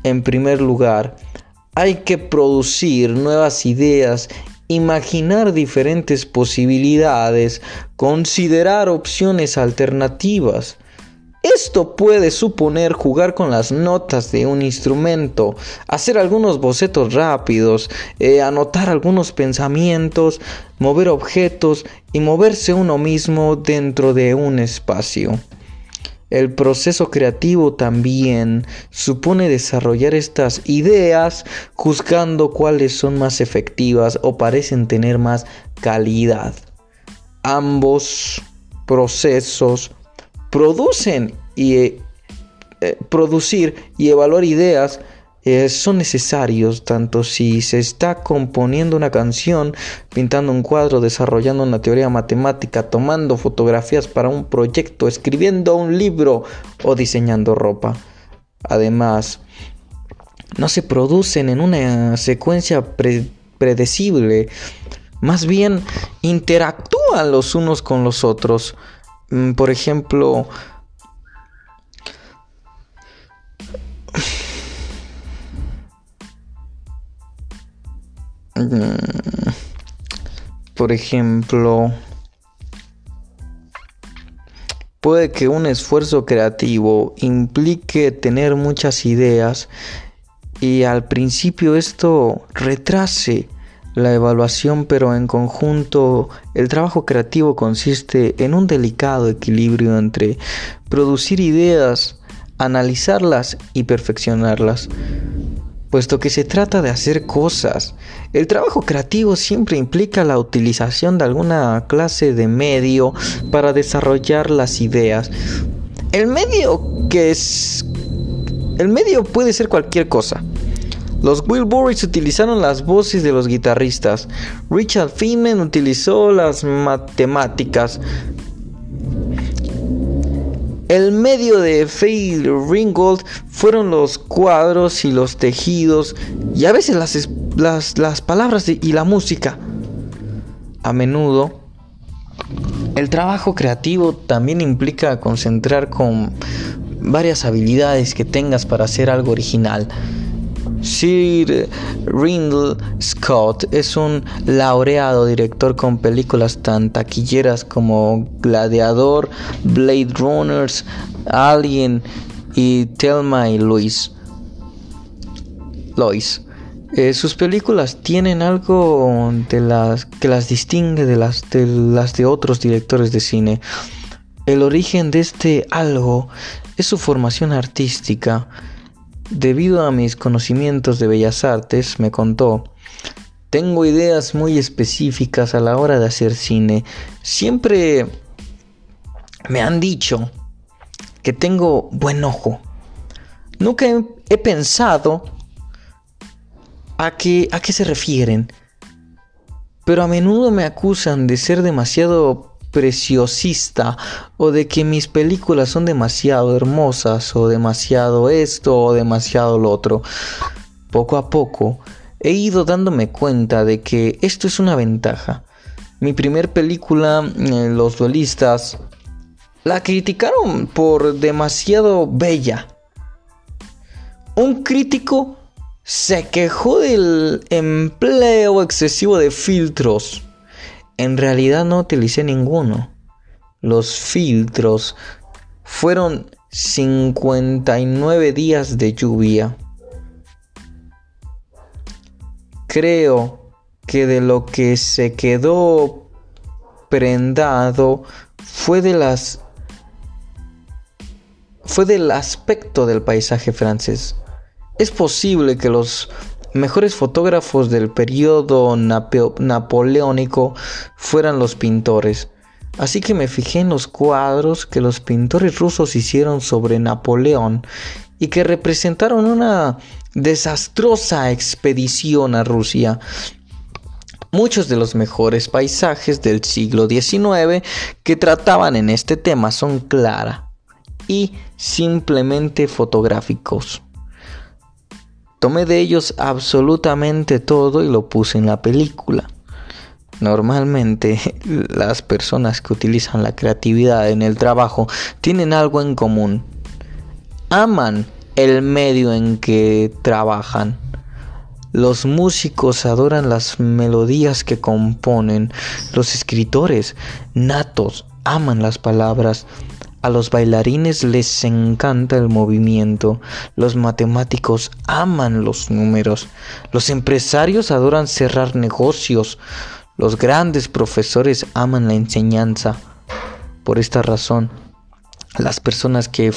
En primer lugar, hay que producir nuevas ideas, imaginar diferentes posibilidades, considerar opciones alternativas. Esto puede suponer jugar con las notas de un instrumento, hacer algunos bocetos rápidos, eh, anotar algunos pensamientos, mover objetos y moverse uno mismo dentro de un espacio. El proceso creativo también supone desarrollar estas ideas juzgando cuáles son más efectivas o parecen tener más calidad. Ambos procesos producen y eh, eh, producir y evaluar ideas eh, son necesarios tanto si se está componiendo una canción, pintando un cuadro, desarrollando una teoría matemática, tomando fotografías para un proyecto, escribiendo un libro o diseñando ropa. Además, no se producen en una secuencia predecible, más bien interactúan los unos con los otros. Mm, por ejemplo, mm, por ejemplo, puede que un esfuerzo creativo implique tener muchas ideas y al principio esto retrase la evaluación, pero en conjunto el trabajo creativo consiste en un delicado equilibrio entre producir ideas, analizarlas y perfeccionarlas. Puesto que se trata de hacer cosas, el trabajo creativo siempre implica la utilización de alguna clase de medio para desarrollar las ideas. El medio que es... El medio puede ser cualquier cosa. Los Wilburys utilizaron las voces de los guitarristas. Richard Feynman utilizó las matemáticas. El medio de Faye Ringgold fueron los cuadros y los tejidos y a veces las, las palabras y la música. A menudo, el trabajo creativo también implica concentrar con varias habilidades que tengas para hacer algo original. Sir Rindle Scott es un laureado director con películas tan taquilleras como Gladiador, Blade Runners, Alien y Thelma y Louise. Lois. Eh, sus películas tienen algo de las que las distingue de las de las de otros directores de cine. El origen de este algo es su formación artística. Debido a mis conocimientos de bellas artes, me contó, tengo ideas muy específicas a la hora de hacer cine. Siempre me han dicho que tengo buen ojo. Nunca he, pensado a qué, a qué se refieren, pero a menudo me acusan de ser demasiado preciosista o de que mis películas son demasiado hermosas o demasiado esto o demasiado lo otro. Poco a poco he ido dándome cuenta de que esto es una ventaja. Mi primer película, eh, Los duelistas, la criticaron por demasiado bella. Un crítico se quejó del empleo excesivo de filtros. En realidad no utilicé ninguno. Los filtros fueron 59 días de lluvia. Creo que de lo que se quedó prendado fue de las fue del aspecto del paisaje francés. Es posible que los mejores fotógrafos del periodo napoleónico fueran los pintores. Así que me fijé en los cuadros que los pintores rusos hicieron sobre Napoleón y que representaron una desastrosa expedición a Rusia. Muchos de los mejores paisajes del siglo XIX que trataban en este tema son clara y simplemente fotográficos. Tomé de ellos absolutamente todo y lo puse en la película. Normalmente las personas que utilizan la creatividad en el trabajo tienen algo en común. Aman el medio en que trabajan. Los músicos adoran las melodías que componen. Los escritores natos aman las palabras. A los bailarines les encanta el movimiento, los matemáticos aman los números, los empresarios adoran cerrar negocios, los grandes profesores aman la enseñanza. Por esta razón, las personas que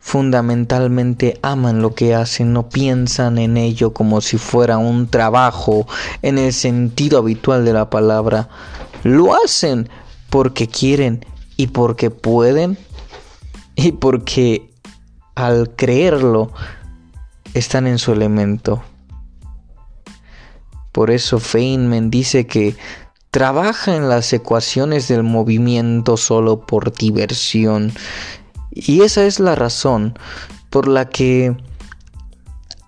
fundamentalmente aman lo que hacen no piensan en ello como si fuera un trabajo en el sentido habitual de la palabra. Lo hacen porque quieren y porque pueden y porque al creerlo están en su elemento. Por eso Feynman dice que trabaja en las ecuaciones del movimiento solo por diversión. Y esa es la razón por la que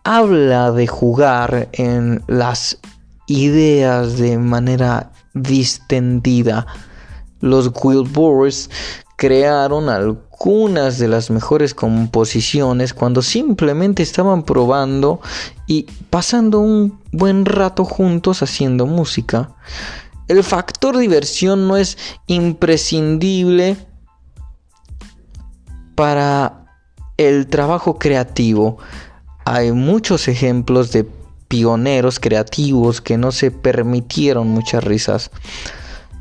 habla de jugar en las ideas de manera distendida los Wilburys crearon algunas de las mejores composiciones cuando simplemente estaban probando y pasando un buen rato juntos haciendo música. El factor diversión no es imprescindible para el trabajo creativo. Hay muchos ejemplos de pioneros creativos que no se permitieron muchas risas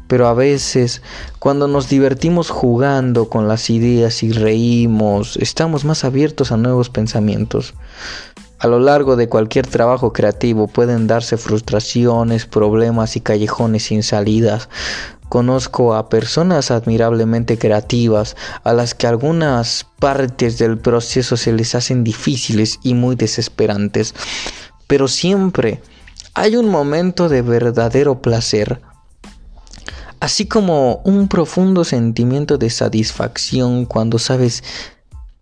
pero a veces cuando nos divertimos jugando con las ideas y reímos, estamos más abiertos a nuevos pensamientos. A lo largo de cualquier trabajo creativo pueden darse frustraciones, problemas y callejones sin salidas. Conozco a personas admirablemente creativas a las que algunas partes del proceso se les hacen difíciles y muy desesperantes, pero siempre hay un momento de verdadero placer así como un profundo sentimiento de satisfacción cuando sabes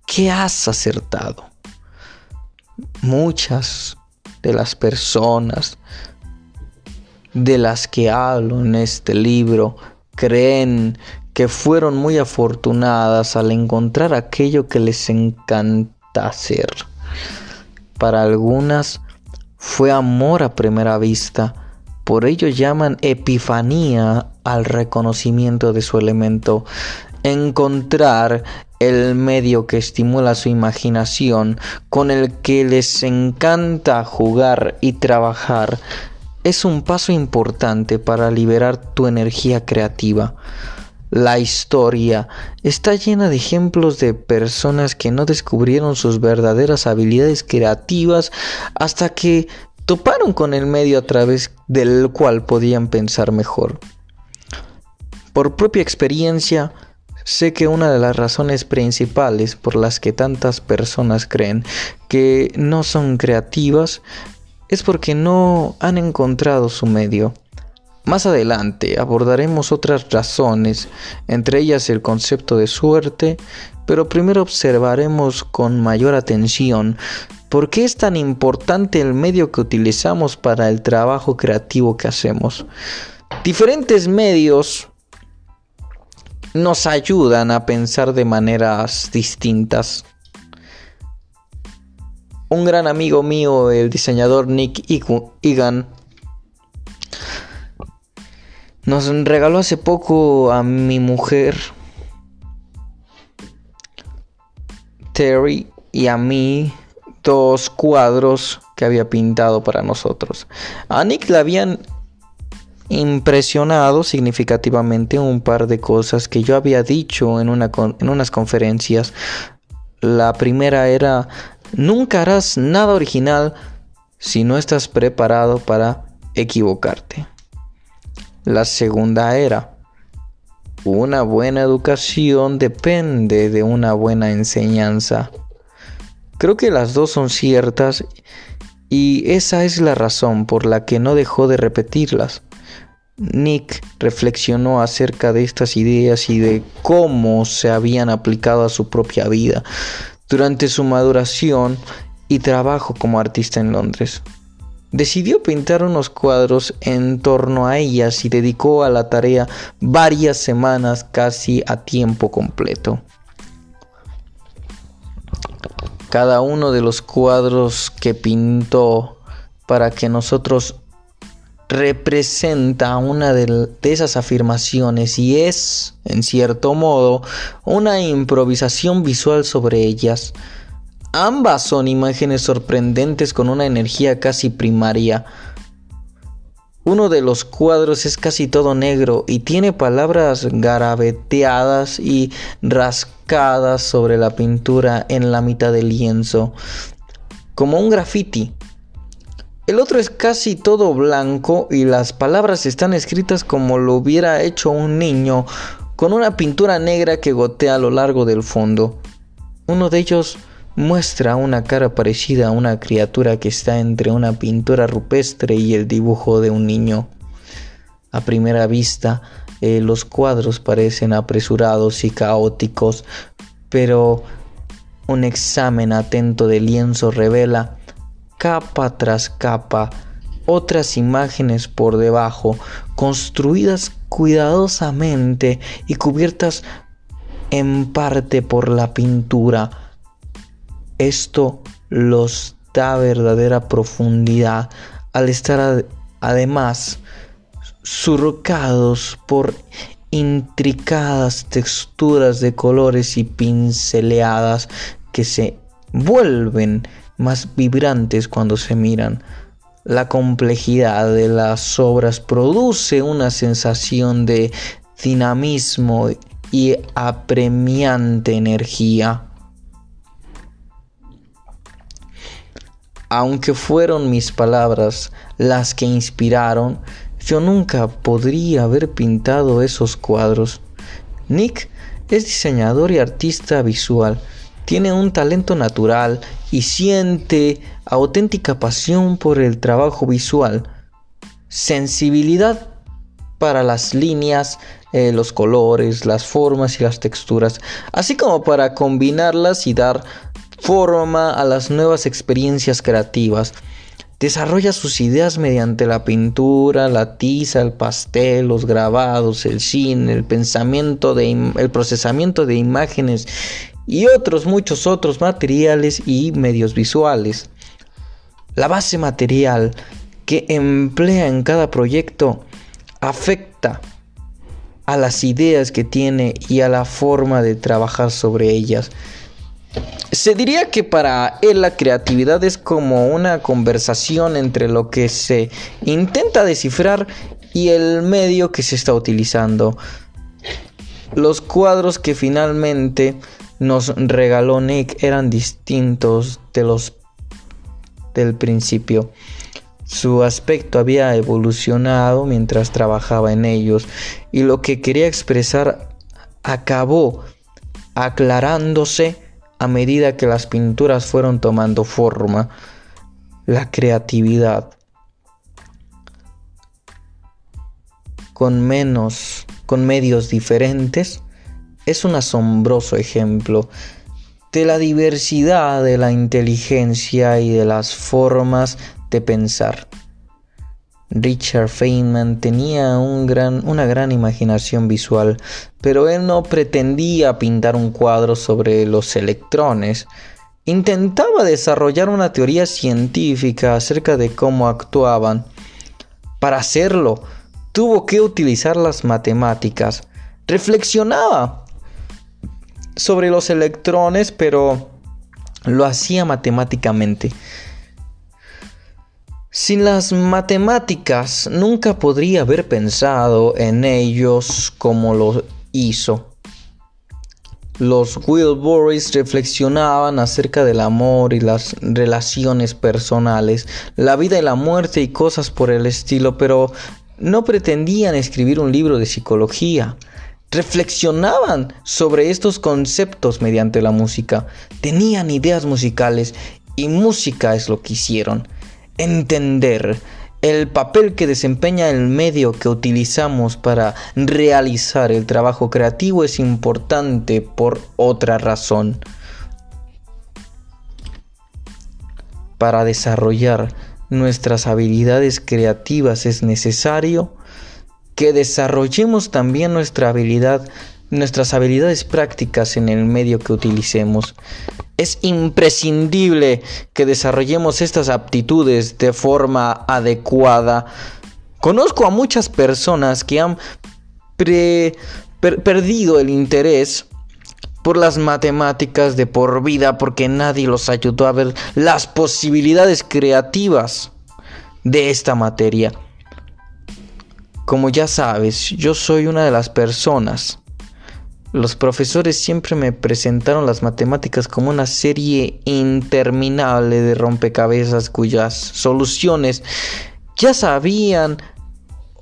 que has acertado. Muchas de las personas de las que hablo en este libro creen que fueron muy afortunadas al encontrar aquello que les encanta hacer. Para algunas fue amor a primera vista, por ello llaman epifanía al reconocimiento de su elemento, encontrar el medio que estimula su imaginación, con el que les encanta jugar y trabajar, es un paso importante para liberar tu energía creativa. La historia está llena de ejemplos de personas que no descubrieron sus verdaderas habilidades creativas hasta que toparon con el medio a través del cual podían pensar mejor. Por propia experiencia, sé que una de las razones principales por las que tantas personas creen que no son creativas es porque no han encontrado su medio. Más adelante abordaremos otras razones, entre ellas el concepto de suerte, pero primero observaremos con mayor atención por qué es tan importante el medio que utilizamos para el trabajo creativo que hacemos. Diferentes medios nos ayudan a pensar de maneras distintas. Un gran amigo mío, el diseñador Nick Egan, nos regaló hace poco a mi mujer, Terry, y a mí cuadros que había pintado para nosotros. A Nick le habían impresionado significativamente un par de cosas que yo había dicho en unas conferencias. La primera era, nunca harás nada original si no estás preparado para equivocarte. La segunda era, una buena educación depende de una buena enseñanza. Creo que las dos son ciertas y esa es la razón por la que no dejó de repetirlas. Nick reflexionó acerca de estas ideas y de cómo se habían aplicado a su propia vida durante su maduración y trabajo como artista en Londres. Decidió pintar unos cuadros en torno a ellas y dedicó a la tarea varias semanas casi a tiempo completo. Cada uno de los cuadros que pintó para que nosotros representa una de, esas afirmaciones y es, en cierto modo, una improvisación visual sobre ellas. Ambas son imágenes sorprendentes con una energía casi primaria. Uno de los cuadros es casi todo negro y tiene palabras garabeteadas y rascadas sobre la pintura en la mitad del lienzo, como un graffiti. El otro es casi todo blanco y las palabras están escritas como lo hubiera hecho un niño, con una pintura negra que gotea a lo largo del fondo. Uno de ellos muestra una cara parecida a una criatura que está entre una pintura rupestre y el dibujo de un niño. A primera vista, eh, los cuadros parecen apresurados y caóticos, pero un examen atento del lienzo revela capa tras capa, otras imágenes por debajo, construidas cuidadosamente y cubiertas en parte por la pintura. Esto los da verdadera profundidad al estar además surcados por intricadas texturas de colores y pinceleadas que se vuelven más vibrantes cuando se miran. La complejidad de las obras produce una sensación de dinamismo y apremiante energía. Aunque fueron mis palabras las que inspiraron, yo nunca podría haber pintado esos cuadros. Nick es diseñador y artista visual tiene un talento natural y siente auténtica pasión por el trabajo visual, sensibilidad para las líneas, eh, los colores, las formas y las texturas, así como para combinarlas y dar forma a las nuevas experiencias creativas. Desarrolla sus ideas mediante la pintura, la tiza, el pastel, los grabados, el cine, el pensamiento de el procesamiento de imágenes y otros muchos otros materiales y medios visuales. La base material que emplea en cada proyecto afecta a las ideas que tiene y a la forma de trabajar sobre ellas. Se diría que para él la creatividad es como una conversación entre lo que se intenta descifrar y el medio que se está utilizando. Los cuadros que finalmente nos regaló Nick eran distintos de los del principio. Su aspecto había evolucionado mientras trabajaba en ellos y lo que quería expresar acabó aclarándose a medida que las pinturas fueron tomando forma. La creatividad. con menos, con medios diferentes, es un asombroso ejemplo de la diversidad de la inteligencia y de las formas de pensar. Richard Feynman tenía una gran imaginación visual, pero él no pretendía pintar un cuadro sobre los electrones. Intentaba desarrollar una teoría científica acerca de cómo actuaban. Para hacerlo, tuvo que utilizar las matemáticas. Reflexionaba sobre los electrones, pero lo hacía matemáticamente. Sin las matemáticas nunca podría haber pensado en ellos como lo hizo. Los Wilburys reflexionaban acerca del amor y las relaciones personales, la vida y la muerte y cosas por el estilo, pero no pretendían escribir un libro de psicología. Reflexionaban sobre estos conceptos mediante la música, tenían ideas musicales y música es lo que hicieron entender el papel que desempeña el medio que utilizamos para realizar el trabajo creativo es importante por otra razón. Para desarrollar nuestras habilidades creativas es necesario que desarrollemos también nuestra habilidad, nuestras habilidades prácticas en el medio que utilicemos. Es imprescindible que desarrollemos estas aptitudes de forma adecuada. Conozco a muchas personas que han perdido el interés por las matemáticas de por vida porque nadie los ayudó a ver las posibilidades creativas de esta materia. Como ya sabes, yo soy una de las personas los profesores siempre me presentaron las matemáticas como una serie interminable de rompecabezas cuyas soluciones ya sabían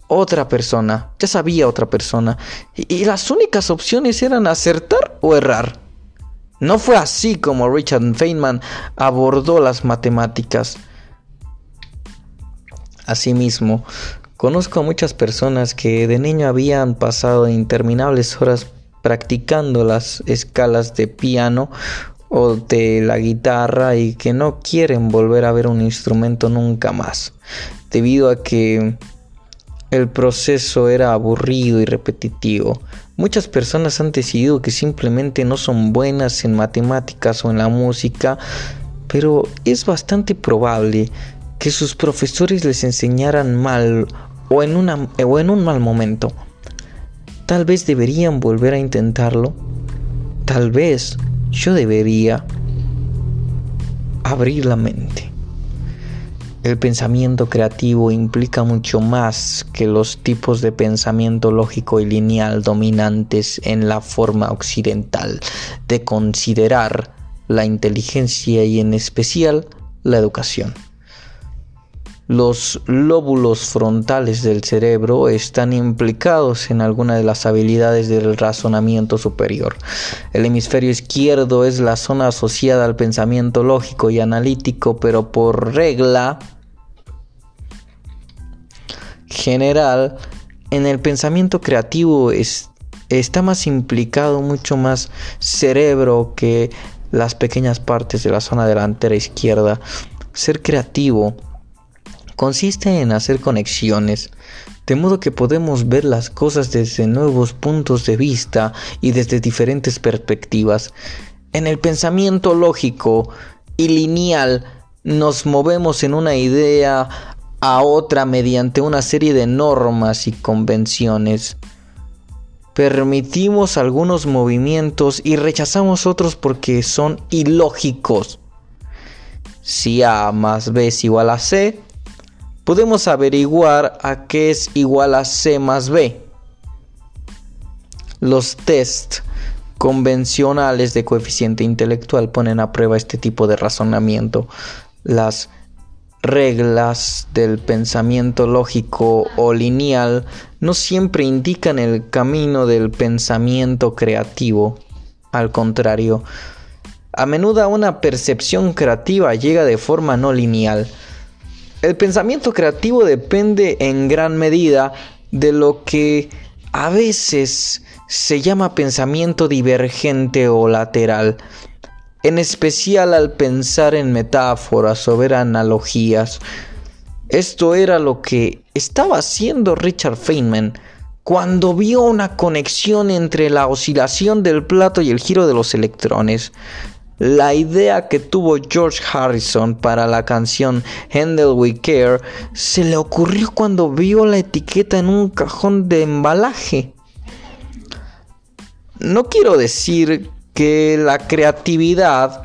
otra persona, ya sabía otra persona, y, las únicas opciones eran acertar o errar. No fue así como Richard Feynman abordó las matemáticas. Asimismo, conozco a muchas personas que de niño habían pasado interminables horas practicando las escalas de piano o de la guitarra y que no quieren volver a ver un instrumento nunca más, debido a que el proceso era aburrido y repetitivo. Muchas personas han decidido que simplemente no son buenas en matemáticas o en la música, pero es bastante probable que sus profesores les enseñaran mal o en, un mal momento. Tal vez deberían volver a intentarlo. Tal vez yo debería abrir la mente. El pensamiento creativo implica mucho más que los tipos de pensamiento lógico y lineal dominantes en la forma occidental de considerar la inteligencia y en especial la educación. Los lóbulos frontales del cerebro están implicados en alguna de las habilidades del razonamiento superior. El hemisferio izquierdo es la zona asociada al pensamiento lógico y analítico, pero por regla general, en el pensamiento creativo está más implicado mucho más cerebro que las pequeñas partes de la zona delantera izquierda. Ser creativo consiste en hacer conexiones, de modo que podemos ver las cosas desde nuevos puntos de vista y desde diferentes perspectivas. En el pensamiento lógico y lineal nos movemos en una idea a otra mediante una serie de normas y convenciones. Permitimos algunos movimientos y rechazamos otros porque son ilógicos. Si A más B es igual a C, podemos averiguar a qué es igual a C más B. Los test convencionales de coeficiente intelectual ponen a prueba este tipo de razonamiento. Las reglas del pensamiento lógico o lineal no siempre indican el camino del pensamiento creativo. Al contrario, a menudo una percepción creativa llega de forma no lineal el pensamiento creativo depende en gran medida de lo que a veces se llama pensamiento divergente o lateral, en especial al pensar en metáforas o ver analogías. Esto era lo que estaba haciendo Richard Feynman cuando vio una conexión entre la oscilación del plato y el giro de los electrones. La idea que tuvo George Harrison para la canción Handle We Care se le ocurrió cuando vio la etiqueta en un cajón de embalaje. No quiero decir que la creatividad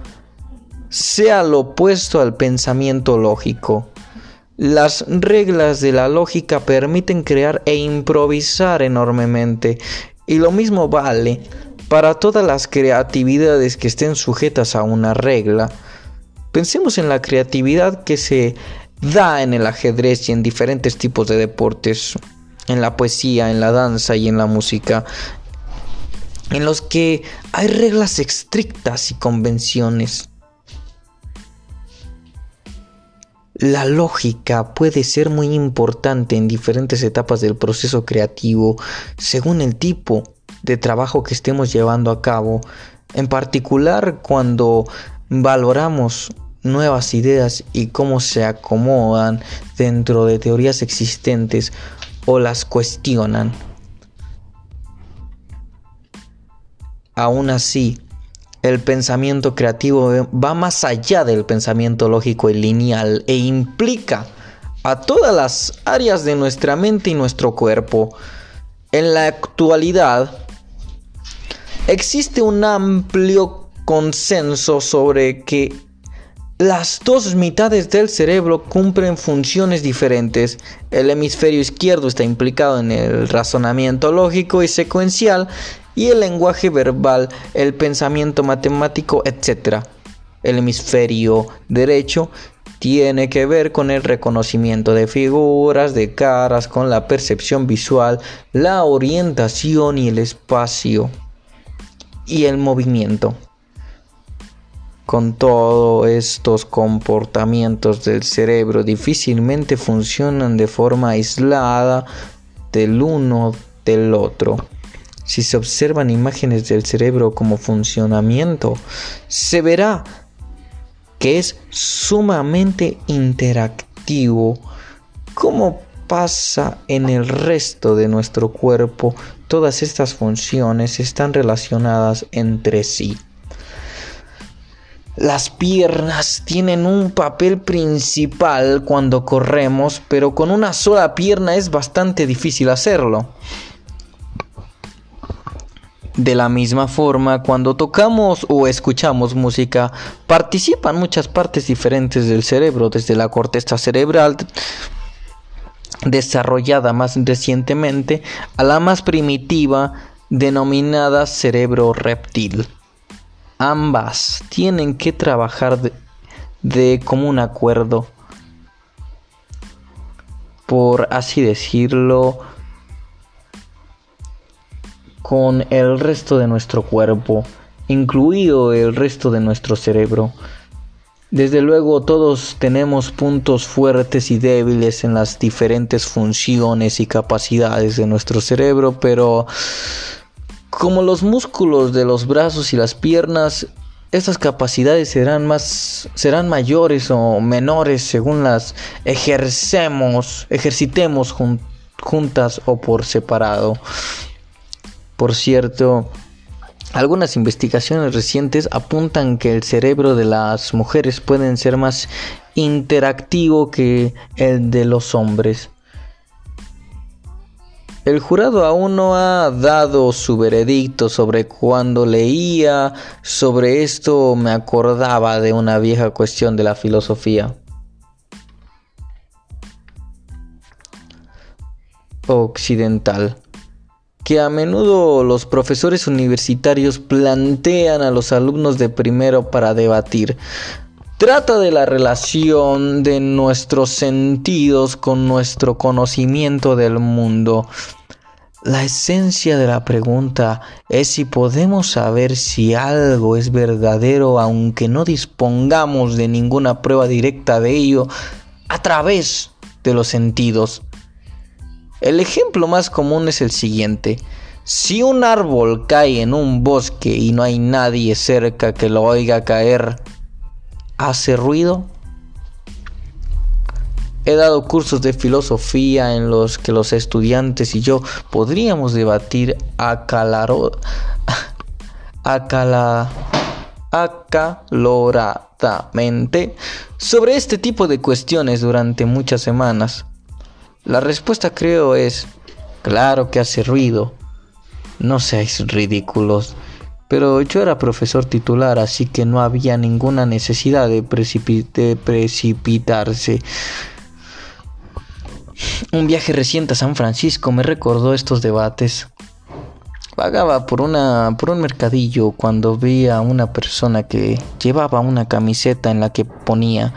sea lo opuesto al pensamiento lógico. Las reglas de la lógica permiten crear e improvisar enormemente y lo mismo vale para todas las creatividades que estén sujetas a una regla. Pensemos en la creatividad que se da en el ajedrez y en diferentes tipos de deportes, en la poesía, en la danza y en la música, en los que hay reglas estrictas y convenciones. La lógica puede ser muy importante en diferentes etapas del proceso creativo según el tipo de trabajo que estemos llevando a cabo, en particular cuando valoramos nuevas ideas y cómo se acomodan dentro de teorías existentes o las cuestionan. Aún así, el pensamiento creativo va más allá del pensamiento lógico y lineal e implica a todas las áreas de nuestra mente y nuestro cuerpo. En la actualidad, Existe un amplio consenso sobre que las dos mitades del cerebro cumplen funciones diferentes. El hemisferio izquierdo está implicado en el razonamiento lógico y secuencial y el lenguaje verbal, el pensamiento matemático, etc. El hemisferio derecho tiene que ver con el reconocimiento de figuras, de caras, con la percepción visual, la orientación y el espacio y el movimiento. Con todos estos comportamientos del cerebro difícilmente funcionan de forma aislada del uno del otro. Si se observan imágenes del cerebro como funcionamiento, se verá que es sumamente interactivo. ¿Cómo pasa en el resto de nuestro cuerpo Todas estas funciones están relacionadas entre sí. Las piernas tienen un papel principal cuando corremos, pero con una sola pierna es bastante difícil hacerlo. De la misma forma, cuando tocamos o escuchamos música, participan muchas partes diferentes del cerebro, desde la corteza cerebral, desarrollada más recientemente a la más primitiva denominada cerebro reptil. Ambas tienen que trabajar de, común acuerdo, por así decirlo, con el resto de nuestro cuerpo, incluido el resto de nuestro cerebro. Desde luego todos tenemos puntos fuertes y débiles en las diferentes funciones y capacidades de nuestro cerebro, pero como los músculos de los brazos y las piernas, estas capacidades serán más serán mayores o menores según las ejercemos, ejercitemos juntas o por separado. Por cierto, algunas investigaciones recientes apuntan que el cerebro de las mujeres puede ser más interactivo que el de los hombres. El jurado aún no ha dado su veredicto sobre cuando leía sobre esto me acordaba de una vieja cuestión de la filosofía. occidental que a menudo los profesores universitarios plantean a los alumnos de primero para debatir. Trata de la relación de nuestros sentidos con nuestro conocimiento del mundo. La esencia de la pregunta es si podemos saber si algo es verdadero aunque no dispongamos de ninguna prueba directa de ello a través de los sentidos. El ejemplo más común es el siguiente. Si un árbol cae en un bosque y no hay nadie cerca que lo oiga caer, ¿hace ruido? He dado cursos de filosofía en los que los estudiantes y yo podríamos debatir acalaro, acala, acaloradamente sobre este tipo de cuestiones durante muchas semanas. La respuesta creo es, claro que hace ruido, no seáis ridículos. Pero yo era profesor titular, así que no había ninguna necesidad de, precipitarse. Un viaje reciente a San Francisco me recordó estos debates. Vagaba por, una, por un mercadillo cuando vi a una persona que llevaba una camiseta en la que ponía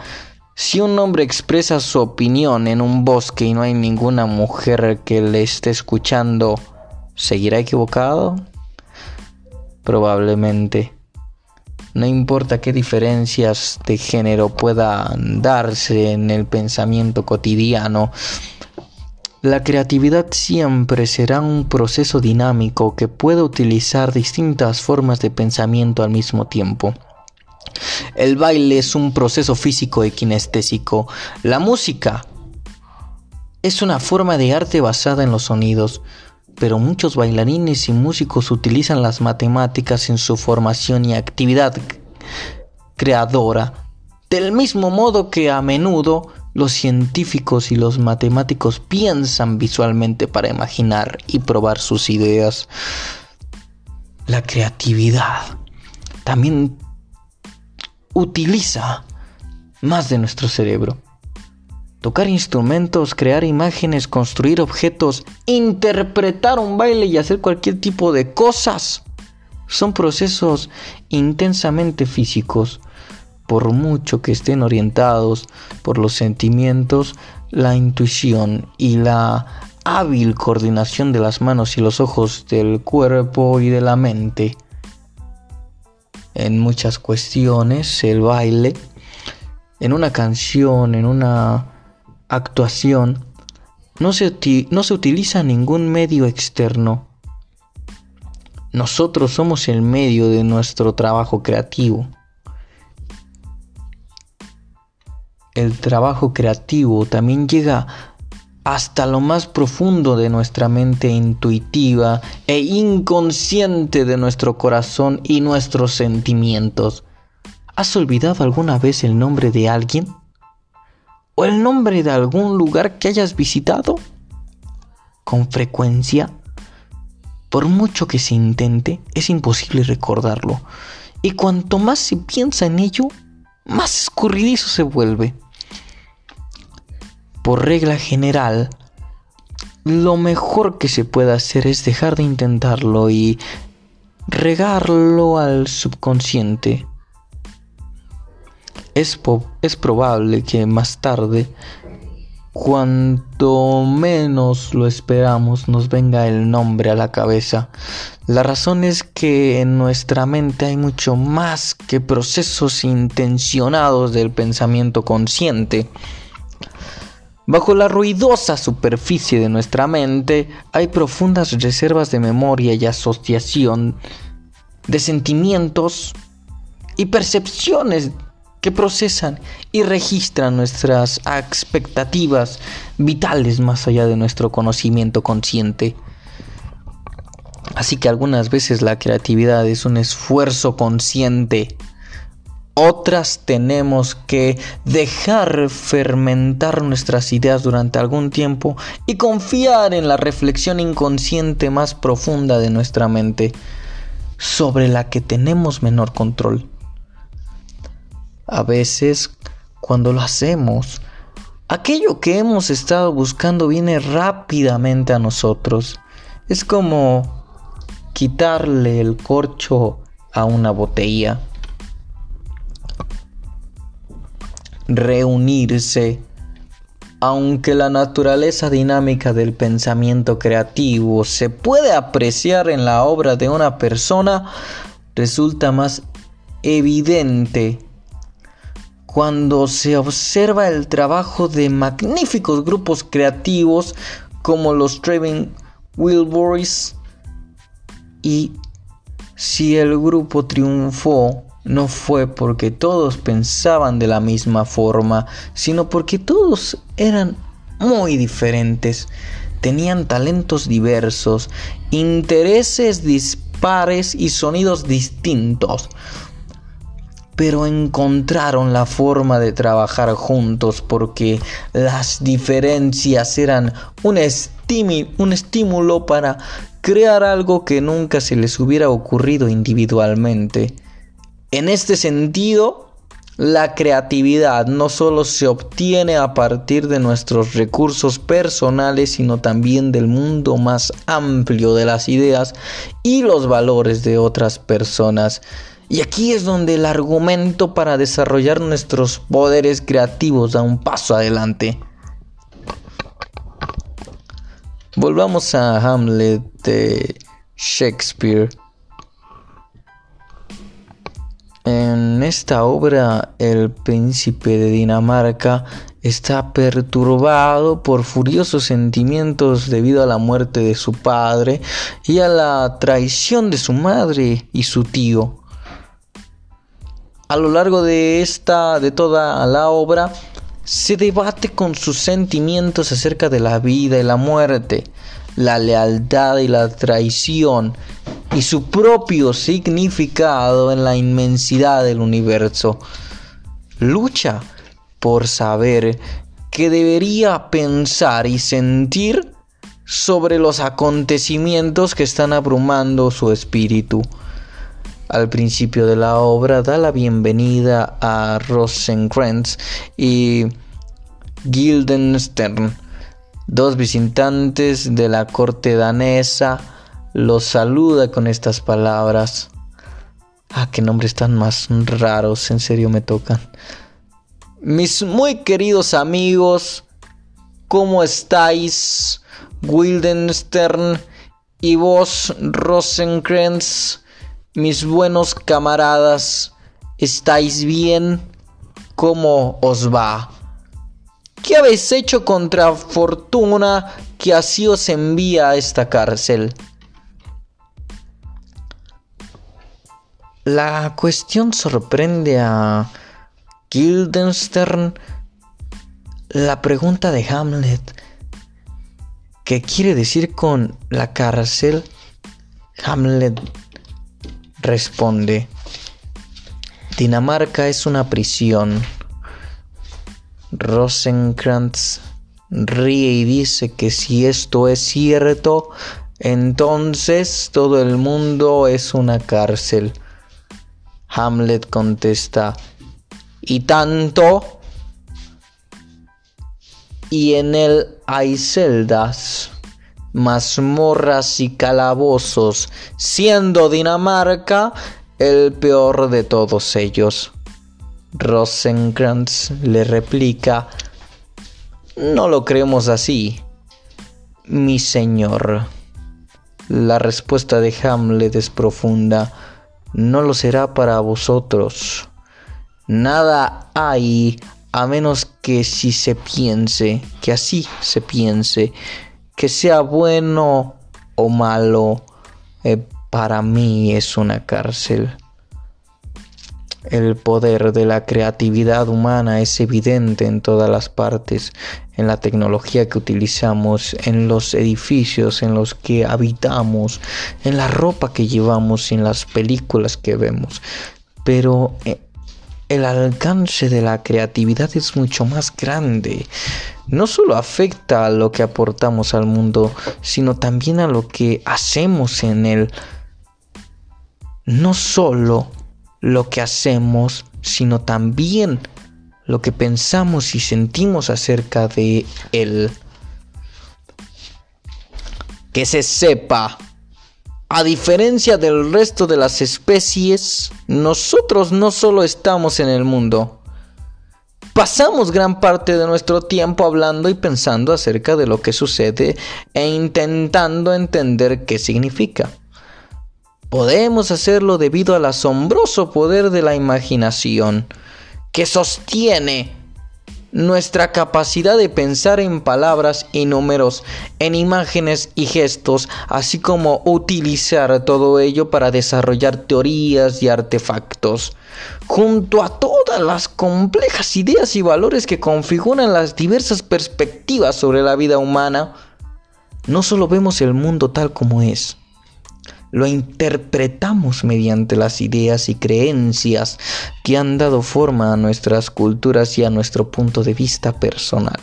si un hombre expresa su opinión en un bosque y no hay ninguna mujer que le esté escuchando, ¿seguirá equivocado? Probablemente. No importa qué diferencias de género puedan darse en el pensamiento cotidiano, la creatividad siempre será un proceso dinámico que puede utilizar distintas formas de pensamiento al mismo tiempo. El baile es un proceso físico y kinestésico. La música es una forma de arte basada en los sonidos, pero muchos bailarines y músicos utilizan las matemáticas en su formación y actividad creadora, del mismo modo que a menudo los científicos y los matemáticos piensan visualmente para imaginar y probar sus ideas. La creatividad también utiliza más de nuestro cerebro. Tocar instrumentos, crear imágenes, construir objetos, interpretar un baile y hacer cualquier tipo de cosas son procesos intensamente físicos por mucho que estén orientados por los sentimientos, la intuición y la hábil coordinación de las manos y los ojos del cuerpo y de la mente. En muchas cuestiones, el baile, en una canción, en una actuación, no se, no se utiliza ningún medio externo. Nosotros somos el medio de nuestro trabajo creativo. el trabajo creativo también llega hasta lo más profundo de nuestra mente intuitiva e inconsciente de nuestro corazón y nuestros sentimientos. ¿Has olvidado alguna vez el nombre de alguien? ¿O el nombre de algún lugar que hayas visitado? Con frecuencia, por mucho que se intente, es imposible recordarlo. Y cuanto más se piensa en ello, más escurridizo se vuelve por regla general, lo mejor que se puede hacer es dejar de intentarlo y regarlo al subconsciente. Es, es, probable que más tarde, cuanto menos lo esperamos, nos venga el nombre a la cabeza. La razón es que en nuestra mente hay mucho más que procesos intencionados del pensamiento consciente. Bajo la ruidosa superficie de nuestra mente hay profundas reservas de memoria y asociación de sentimientos y percepciones que procesan y registran nuestras expectativas vitales más allá de nuestro conocimiento consciente. Así que algunas veces la creatividad es un esfuerzo consciente otras tenemos que dejar fermentar nuestras ideas durante algún tiempo y confiar en la reflexión inconsciente más profunda de nuestra mente, sobre la que tenemos menor control. A veces, cuando lo hacemos, aquello que hemos estado buscando viene rápidamente a nosotros. Es como quitarle el corcho a una botella reunirse. Aunque la naturaleza dinámica del pensamiento creativo se puede apreciar en la obra de una persona, resulta más evidente cuando se observa el trabajo de magníficos grupos creativos como los Traven Wilburys y si el grupo triunfó no fue porque todos pensaban de la misma forma, sino porque todos eran muy diferentes, tenían talentos diversos, intereses dispares y sonidos distintos pero encontraron la forma de trabajar juntos porque las diferencias eran un, estímulo para crear algo que nunca se les hubiera ocurrido individualmente. En este sentido, la creatividad no solo se obtiene a partir de nuestros recursos personales, sino también del mundo más amplio de las ideas y los valores de otras personas. Y aquí es donde el argumento para desarrollar nuestros poderes creativos da un paso adelante. Volvamos a Hamlet de Shakespeare. En esta obra, el príncipe de Dinamarca está perturbado por furiosos sentimientos debido a la muerte de su padre y a la traición de su madre y su tío. A lo largo de esta, de toda la obra, se debate con sus sentimientos acerca de la vida y la muerte, la lealtad y la traición, y su propio significado en la inmensidad del universo. Lucha por saber qué debería pensar y sentir sobre los acontecimientos que están abrumando su espíritu al principio de la obra da la bienvenida a Rosencrantz y Guildenstern, dos visitantes de la corte danesa, los saluda con estas palabras. Ah, qué nombres tan más raros, en serio me tocan. Mis muy queridos amigos, ¿cómo estáis? Guildenstern y vos, Rosencrantz. Mis buenos camaradas, ¿estáis bien? ¿Cómo os va? ¿Qué habéis hecho contra fortuna que así os envía a esta cárcel? La cuestión sorprende a Guildenstern. La pregunta de Hamlet, ¿qué quiere decir con la cárcel? Hamlet responde, Dinamarca es una prisión. Rosenkrantz ríe y dice que si esto es cierto, entonces todo el mundo es una cárcel. Hamlet contesta, y tanto, y en él hay celdas mazmorras y calabozos, siendo Dinamarca el peor de todos ellos. Rosenkrantz le replica, no lo creemos así, mi señor. La respuesta de Hamlet es profunda, no lo será para vosotros. Nada hay a menos que si se piense, que así se piense, que sea bueno o malo, eh, para mí es una cárcel. El poder de la creatividad humana es evidente en todas las partes, en la tecnología que utilizamos, en los edificios en los que habitamos, en la ropa que llevamos en las películas que vemos. Pero eh, el alcance de la creatividad es mucho más grande. No solo afecta a lo que aportamos al mundo, sino también a lo que hacemos en él. No solo lo que hacemos, sino también lo que pensamos y sentimos acerca de él. Que se sepa a diferencia del resto de las especies, nosotros no solo estamos en el mundo. Pasamos gran parte de nuestro tiempo hablando y pensando acerca de lo que sucede e intentando entender qué significa. Podemos hacerlo debido al asombroso poder de la imaginación que sostiene nuestra capacidad de pensar en palabras y números, en imágenes y gestos, así como utilizar todo ello para desarrollar teorías y artefactos, junto a todas las complejas ideas y valores que configuran las diversas perspectivas sobre la vida humana, no solo vemos el mundo tal como es, lo interpretamos mediante las ideas y creencias que han dado forma a nuestras culturas y a nuestro punto de vista personal.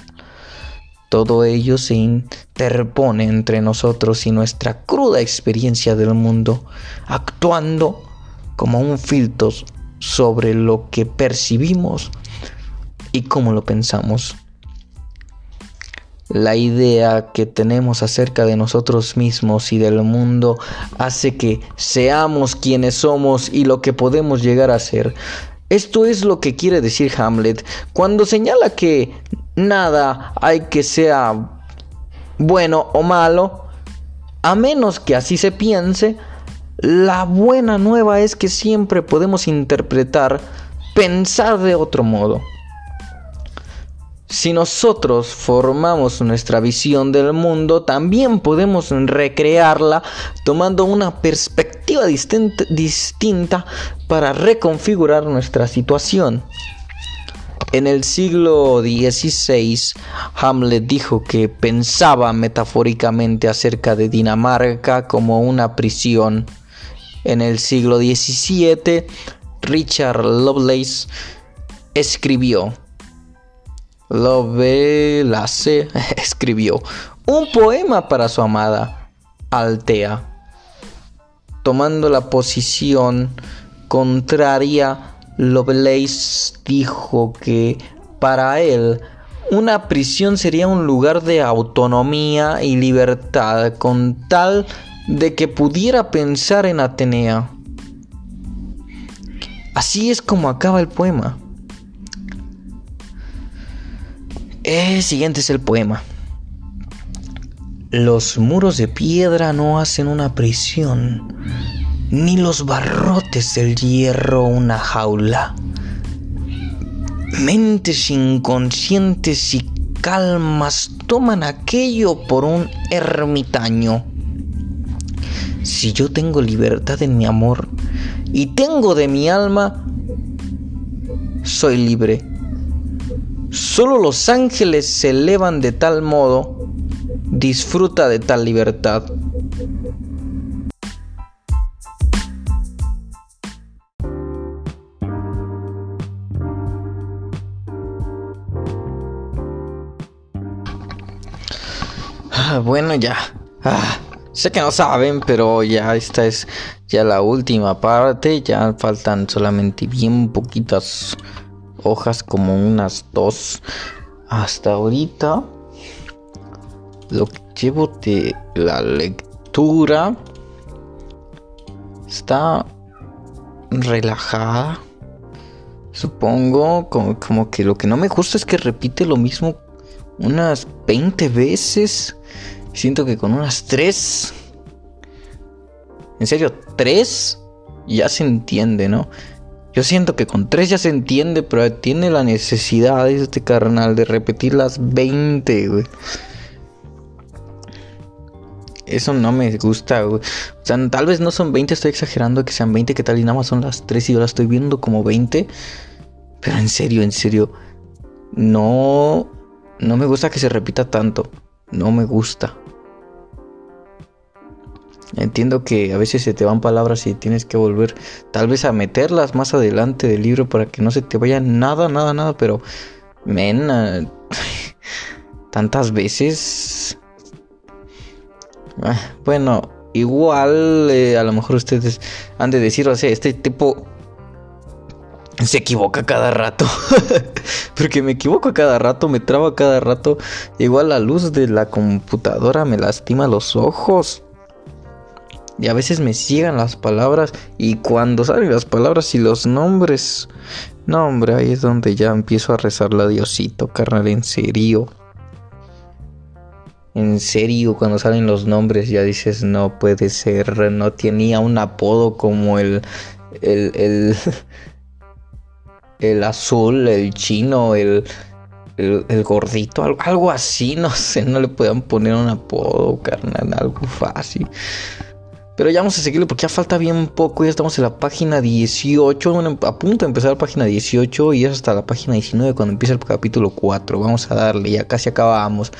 Todo ello se interpone entre nosotros y nuestra cruda experiencia del mundo, actuando como un filtro sobre lo que percibimos y cómo lo pensamos la idea que tenemos acerca de nosotros mismos y del mundo hace que seamos quienes somos y lo que podemos llegar a ser. Esto es lo que quiere decir Hamlet cuando señala que nada hay que sea bueno o malo, a menos que así se piense, la buena nueva es que siempre podemos interpretar, pensar de otro modo. Si nosotros formamos nuestra visión del mundo, también podemos recrearla tomando una perspectiva distinta, para reconfigurar nuestra situación. En el siglo XVI, Hamlet dijo que pensaba metafóricamente acerca de Dinamarca como una prisión. En el siglo XVII, Richard Lovelace escribió Lovelace escribió un poema para su amada Altea, tomando la posición contraria. Lovelace dijo que para él una prisión sería un lugar de autonomía y libertad con tal de que pudiera pensar en Atenea. Así es como acaba el poema. El siguiente es el poema. Los muros de piedra no hacen una prisión, ni los barrotes del hierro una jaula. Mentes inconscientes y calmas toman aquello por un ermitaño. Si yo tengo libertad en mi amor y tengo de mi alma, soy libre Solo los ángeles se elevan de tal modo, disfruta de tal libertad. Ah, bueno, ya. Ah, sé que no saben, pero ya esta es ya la última parte. Ya faltan solamente bien poquitas hojas como unas dos. Hasta ahorita lo que llevo de la lectura está relajada supongo como, como, que lo que no me gusta es que repite lo mismo unas 20 veces. Siento que con unas 3 en serio 3 ya se entiende no yo siento que con tres ya se entiende, pero tiene la necesidad este carnal de repetir las 20, güey. Eso no me gusta, güey. O sea, tal vez no son 20, estoy exagerando que sean 20, que tal y nada más son las 3 y yo las estoy viendo como 20. Pero en serio, en serio, no, no me gusta que se repita tanto. No me gusta. Entiendo que a veces se te van palabras y tienes que volver tal vez a meterlas más adelante del libro para que no se te vaya nada, nada, nada, pero men, tantas veces. Ah, bueno, igual eh, a lo mejor ustedes han de decir, o sea, este tipo se equivoca cada rato. Porque me equivoco cada rato, me traba cada rato. Igual la luz de la computadora me lastima los ojos. Y a veces me ciegan las palabras. Y cuando salen las palabras y los nombres. No, hombre, ahí es donde ya empiezo a rezarle a Diosito, carnal, en serio. En serio, cuando salen los nombres ya dices, no puede ser, no tenía un apodo como el, el, el, el azul, el chino, el, el, gordito, algo, algo, así, no sé, no le puedan poner un apodo, carnal, algo fácil. Pero ya vamos a seguirlo porque ya falta bien poco. Ya estamos en la página 18. Bueno, a punto de empezar la página 18 y es hasta la página 19 cuando empieza el capítulo 4. Vamos a darle, ya casi acabamos.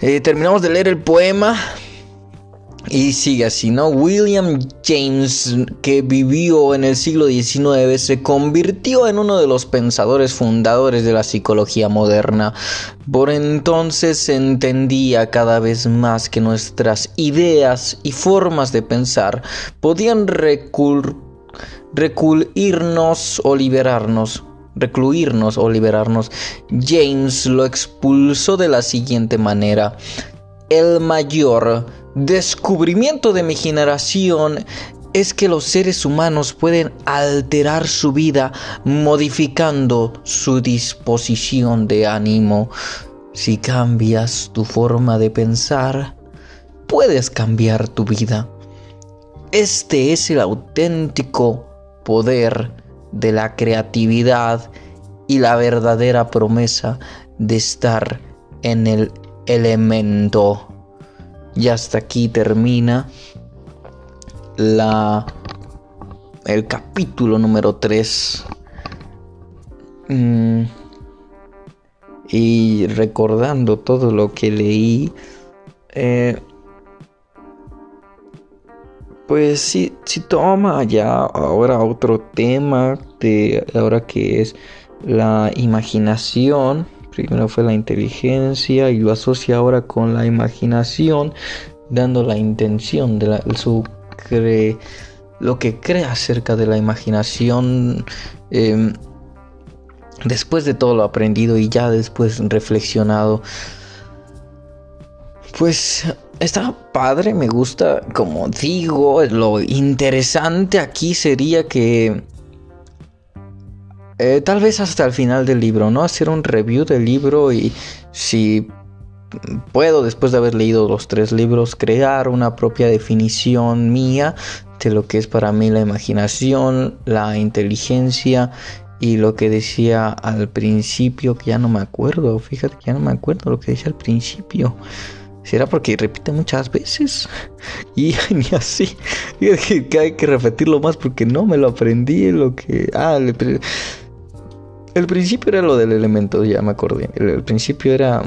Eh, terminamos de leer el poema. Y sigue así, ¿no? William James, que vivió en el siglo XIX, se convirtió en uno de los pensadores fundadores de la psicología moderna. Por entonces se entendía cada vez más que nuestras ideas y formas de pensar podían o liberarnos recluirnos o liberarnos, James lo expulsó de la siguiente manera. El mayor descubrimiento de mi generación es que los seres humanos pueden alterar su vida modificando su disposición de ánimo. Si cambias tu forma de pensar, puedes cambiar tu vida. Este es el auténtico poder de la creatividad y la verdadera promesa de estar en el elemento. Y hasta aquí termina la el capítulo número 3. Mm, y recordando todo lo que leí, eh, pues si, si toma ya ahora otro tema de ahora que es la imaginación Primero fue la inteligencia y lo asocia ahora con la imaginación, dando la intención de su lo que cree acerca de la imaginación. Em, después de todo lo aprendido y ya después reflexionado, pues está padre, me gusta, como digo, lo interesante aquí sería que eh, tal vez hasta el final del libro, ¿no? Hacer un review del libro y si puedo, después de haber leído los tres libros, crear una propia definición mía de lo que es para mí la imaginación, la inteligencia y lo que decía al principio, que ya no me acuerdo, fíjate que ya no me acuerdo lo que decía al principio. ¿Será porque repite muchas veces? Y ni así. Que hay que repetirlo más porque no me lo aprendí. Lo que. Ah, le, el principio era lo del elemento, ya me acordé. El, principio era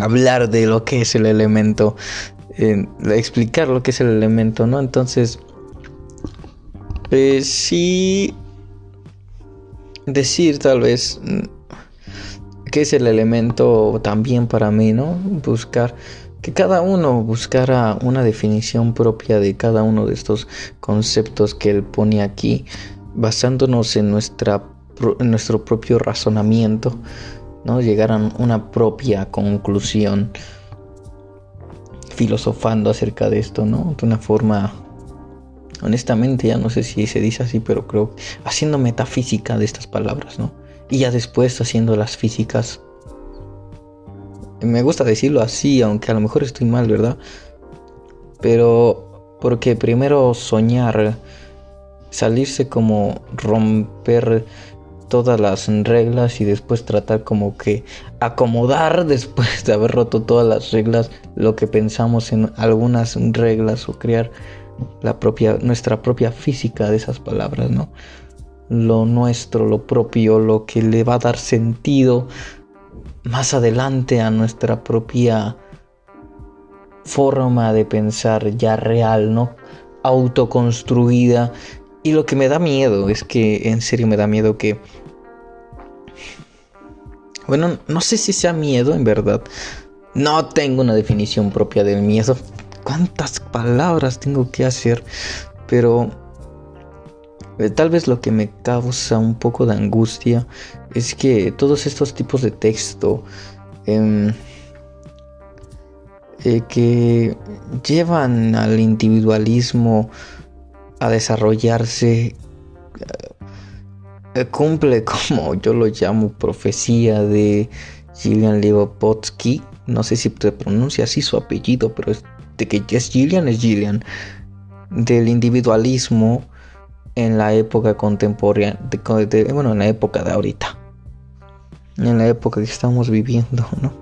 hablar de lo que es el elemento, explicar lo que es el elemento, ¿no? Entonces, eh, sí decir tal vez mm, qué es el elemento también para mí, ¿no? Buscar que cada uno buscara una definición propia de cada uno de estos conceptos que él pone aquí, basándonos en nuestra nuestro propio razonamiento, ¿no? llegar a una propia conclusión filosofando acerca de esto, ¿no? De una forma, honestamente ya no sé si se dice así, pero creo haciendo metafísica de estas palabras, ¿no? Y ya después haciendo las físicas. Me gusta decirlo así, aunque a lo mejor estoy mal, ¿verdad? Pero porque primero soñar, salirse como romper todas las reglas y después tratar como que acomodar después de haber roto todas las reglas lo que pensamos en algunas reglas o crear la propia nuestra propia física de esas palabras, ¿no? Lo nuestro, lo propio, lo que le va a dar sentido más adelante a nuestra propia forma de pensar ya real, ¿no? Autoconstruida y lo que me da miedo es que, en serio me da miedo que... Bueno, no sé si sea miedo en verdad. No tengo una definición propia del miedo. ¿Cuántas palabras tengo que hacer? Pero eh, tal vez lo que me causa un poco de angustia es que todos estos tipos de texto em, eh, que llevan al individualismo a desarrollarse eh, cumple como yo lo llamo profecía de Gillian Libopotsky. No sé si se pronuncia así su apellido, pero es de que es Gillian, es Gillian. Del individualismo en la época contemporánea, bueno, en la época de ahorita. en la época que estamos viviendo, ¿no?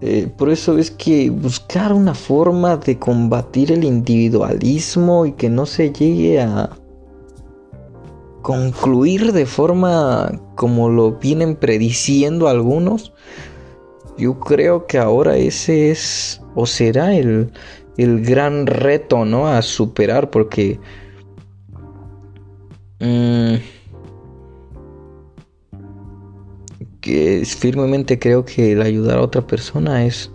Eh, por eso es que buscar una forma de combatir el individualismo y que no se llegue a concluir de forma como lo vienen prediciendo algunos, yo creo que ahora ese es o será el, el gran reto, ¿no? A superar porque... Mm, firmemente creo que el ayudar a otra persona es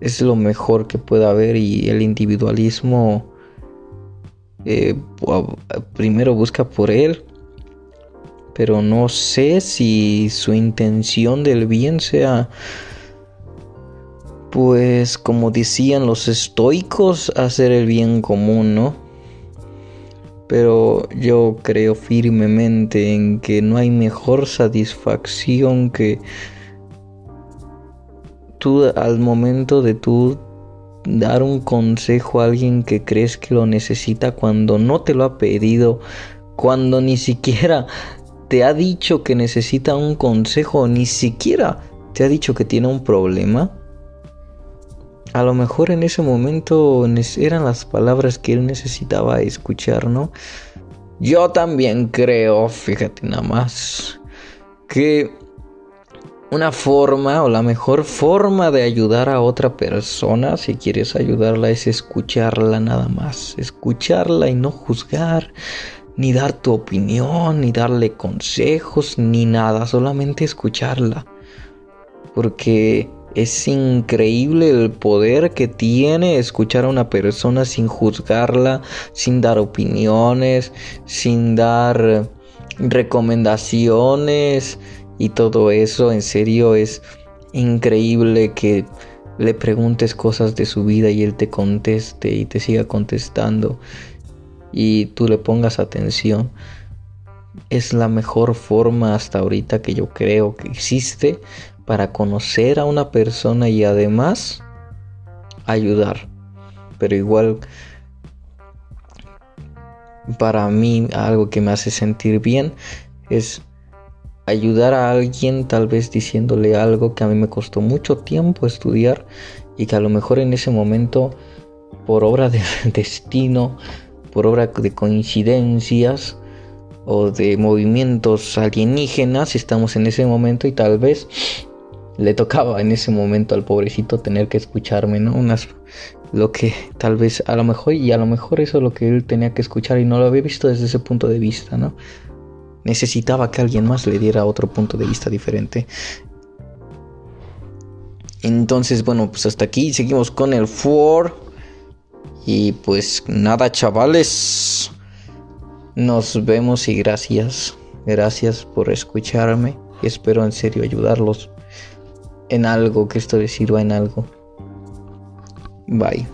es lo mejor que puede haber y el individualismo eh, primero busca por él pero no sé si su intención del bien sea pues como decían los estoicos hacer el bien común no pero yo creo firmemente en que no hay mejor satisfacción que tú al momento de tú dar un consejo a alguien que crees que lo necesita cuando no te lo ha pedido, cuando ni siquiera te ha dicho que necesita un consejo, ni siquiera te ha dicho que tiene un problema a lo mejor en ese momento eran las palabras que él necesitaba escuchar, ¿no? Yo también creo, fíjate nada más, que una forma o la mejor forma de ayudar a otra persona, si quieres ayudarla, es escucharla nada más. Escucharla y no juzgar, ni dar tu opinión, ni darle consejos, ni nada, solamente escucharla. Porque es increíble el poder que tiene escuchar a una persona sin juzgarla, sin dar opiniones, sin dar recomendaciones y todo eso. En serio es increíble que le preguntes cosas de su vida y él te conteste y te siga contestando y tú le pongas atención. Es la mejor forma hasta ahorita que yo creo que existe para conocer a una persona y además ayudar. Pero igual para mí algo que me hace sentir bien es ayudar a alguien tal vez diciéndole algo que a mí me costó mucho tiempo estudiar y que a lo mejor en ese momento por obra de destino, por obra de coincidencias o de movimientos alienígenas estamos en ese momento y tal vez le tocaba en ese momento al pobrecito tener que escucharme, ¿no? Lo que tal vez a lo mejor y a lo mejor eso es lo que él tenía que escuchar y no lo había visto desde ese punto de vista, ¿no? Necesitaba que alguien más le diera otro punto de vista diferente. Entonces, bueno, pues hasta aquí seguimos con el 4. Y pues nada, chavales. Nos vemos y gracias. Gracias por escucharme. Espero en serio ayudarlos en algo, que esto les sirva en algo. Bye.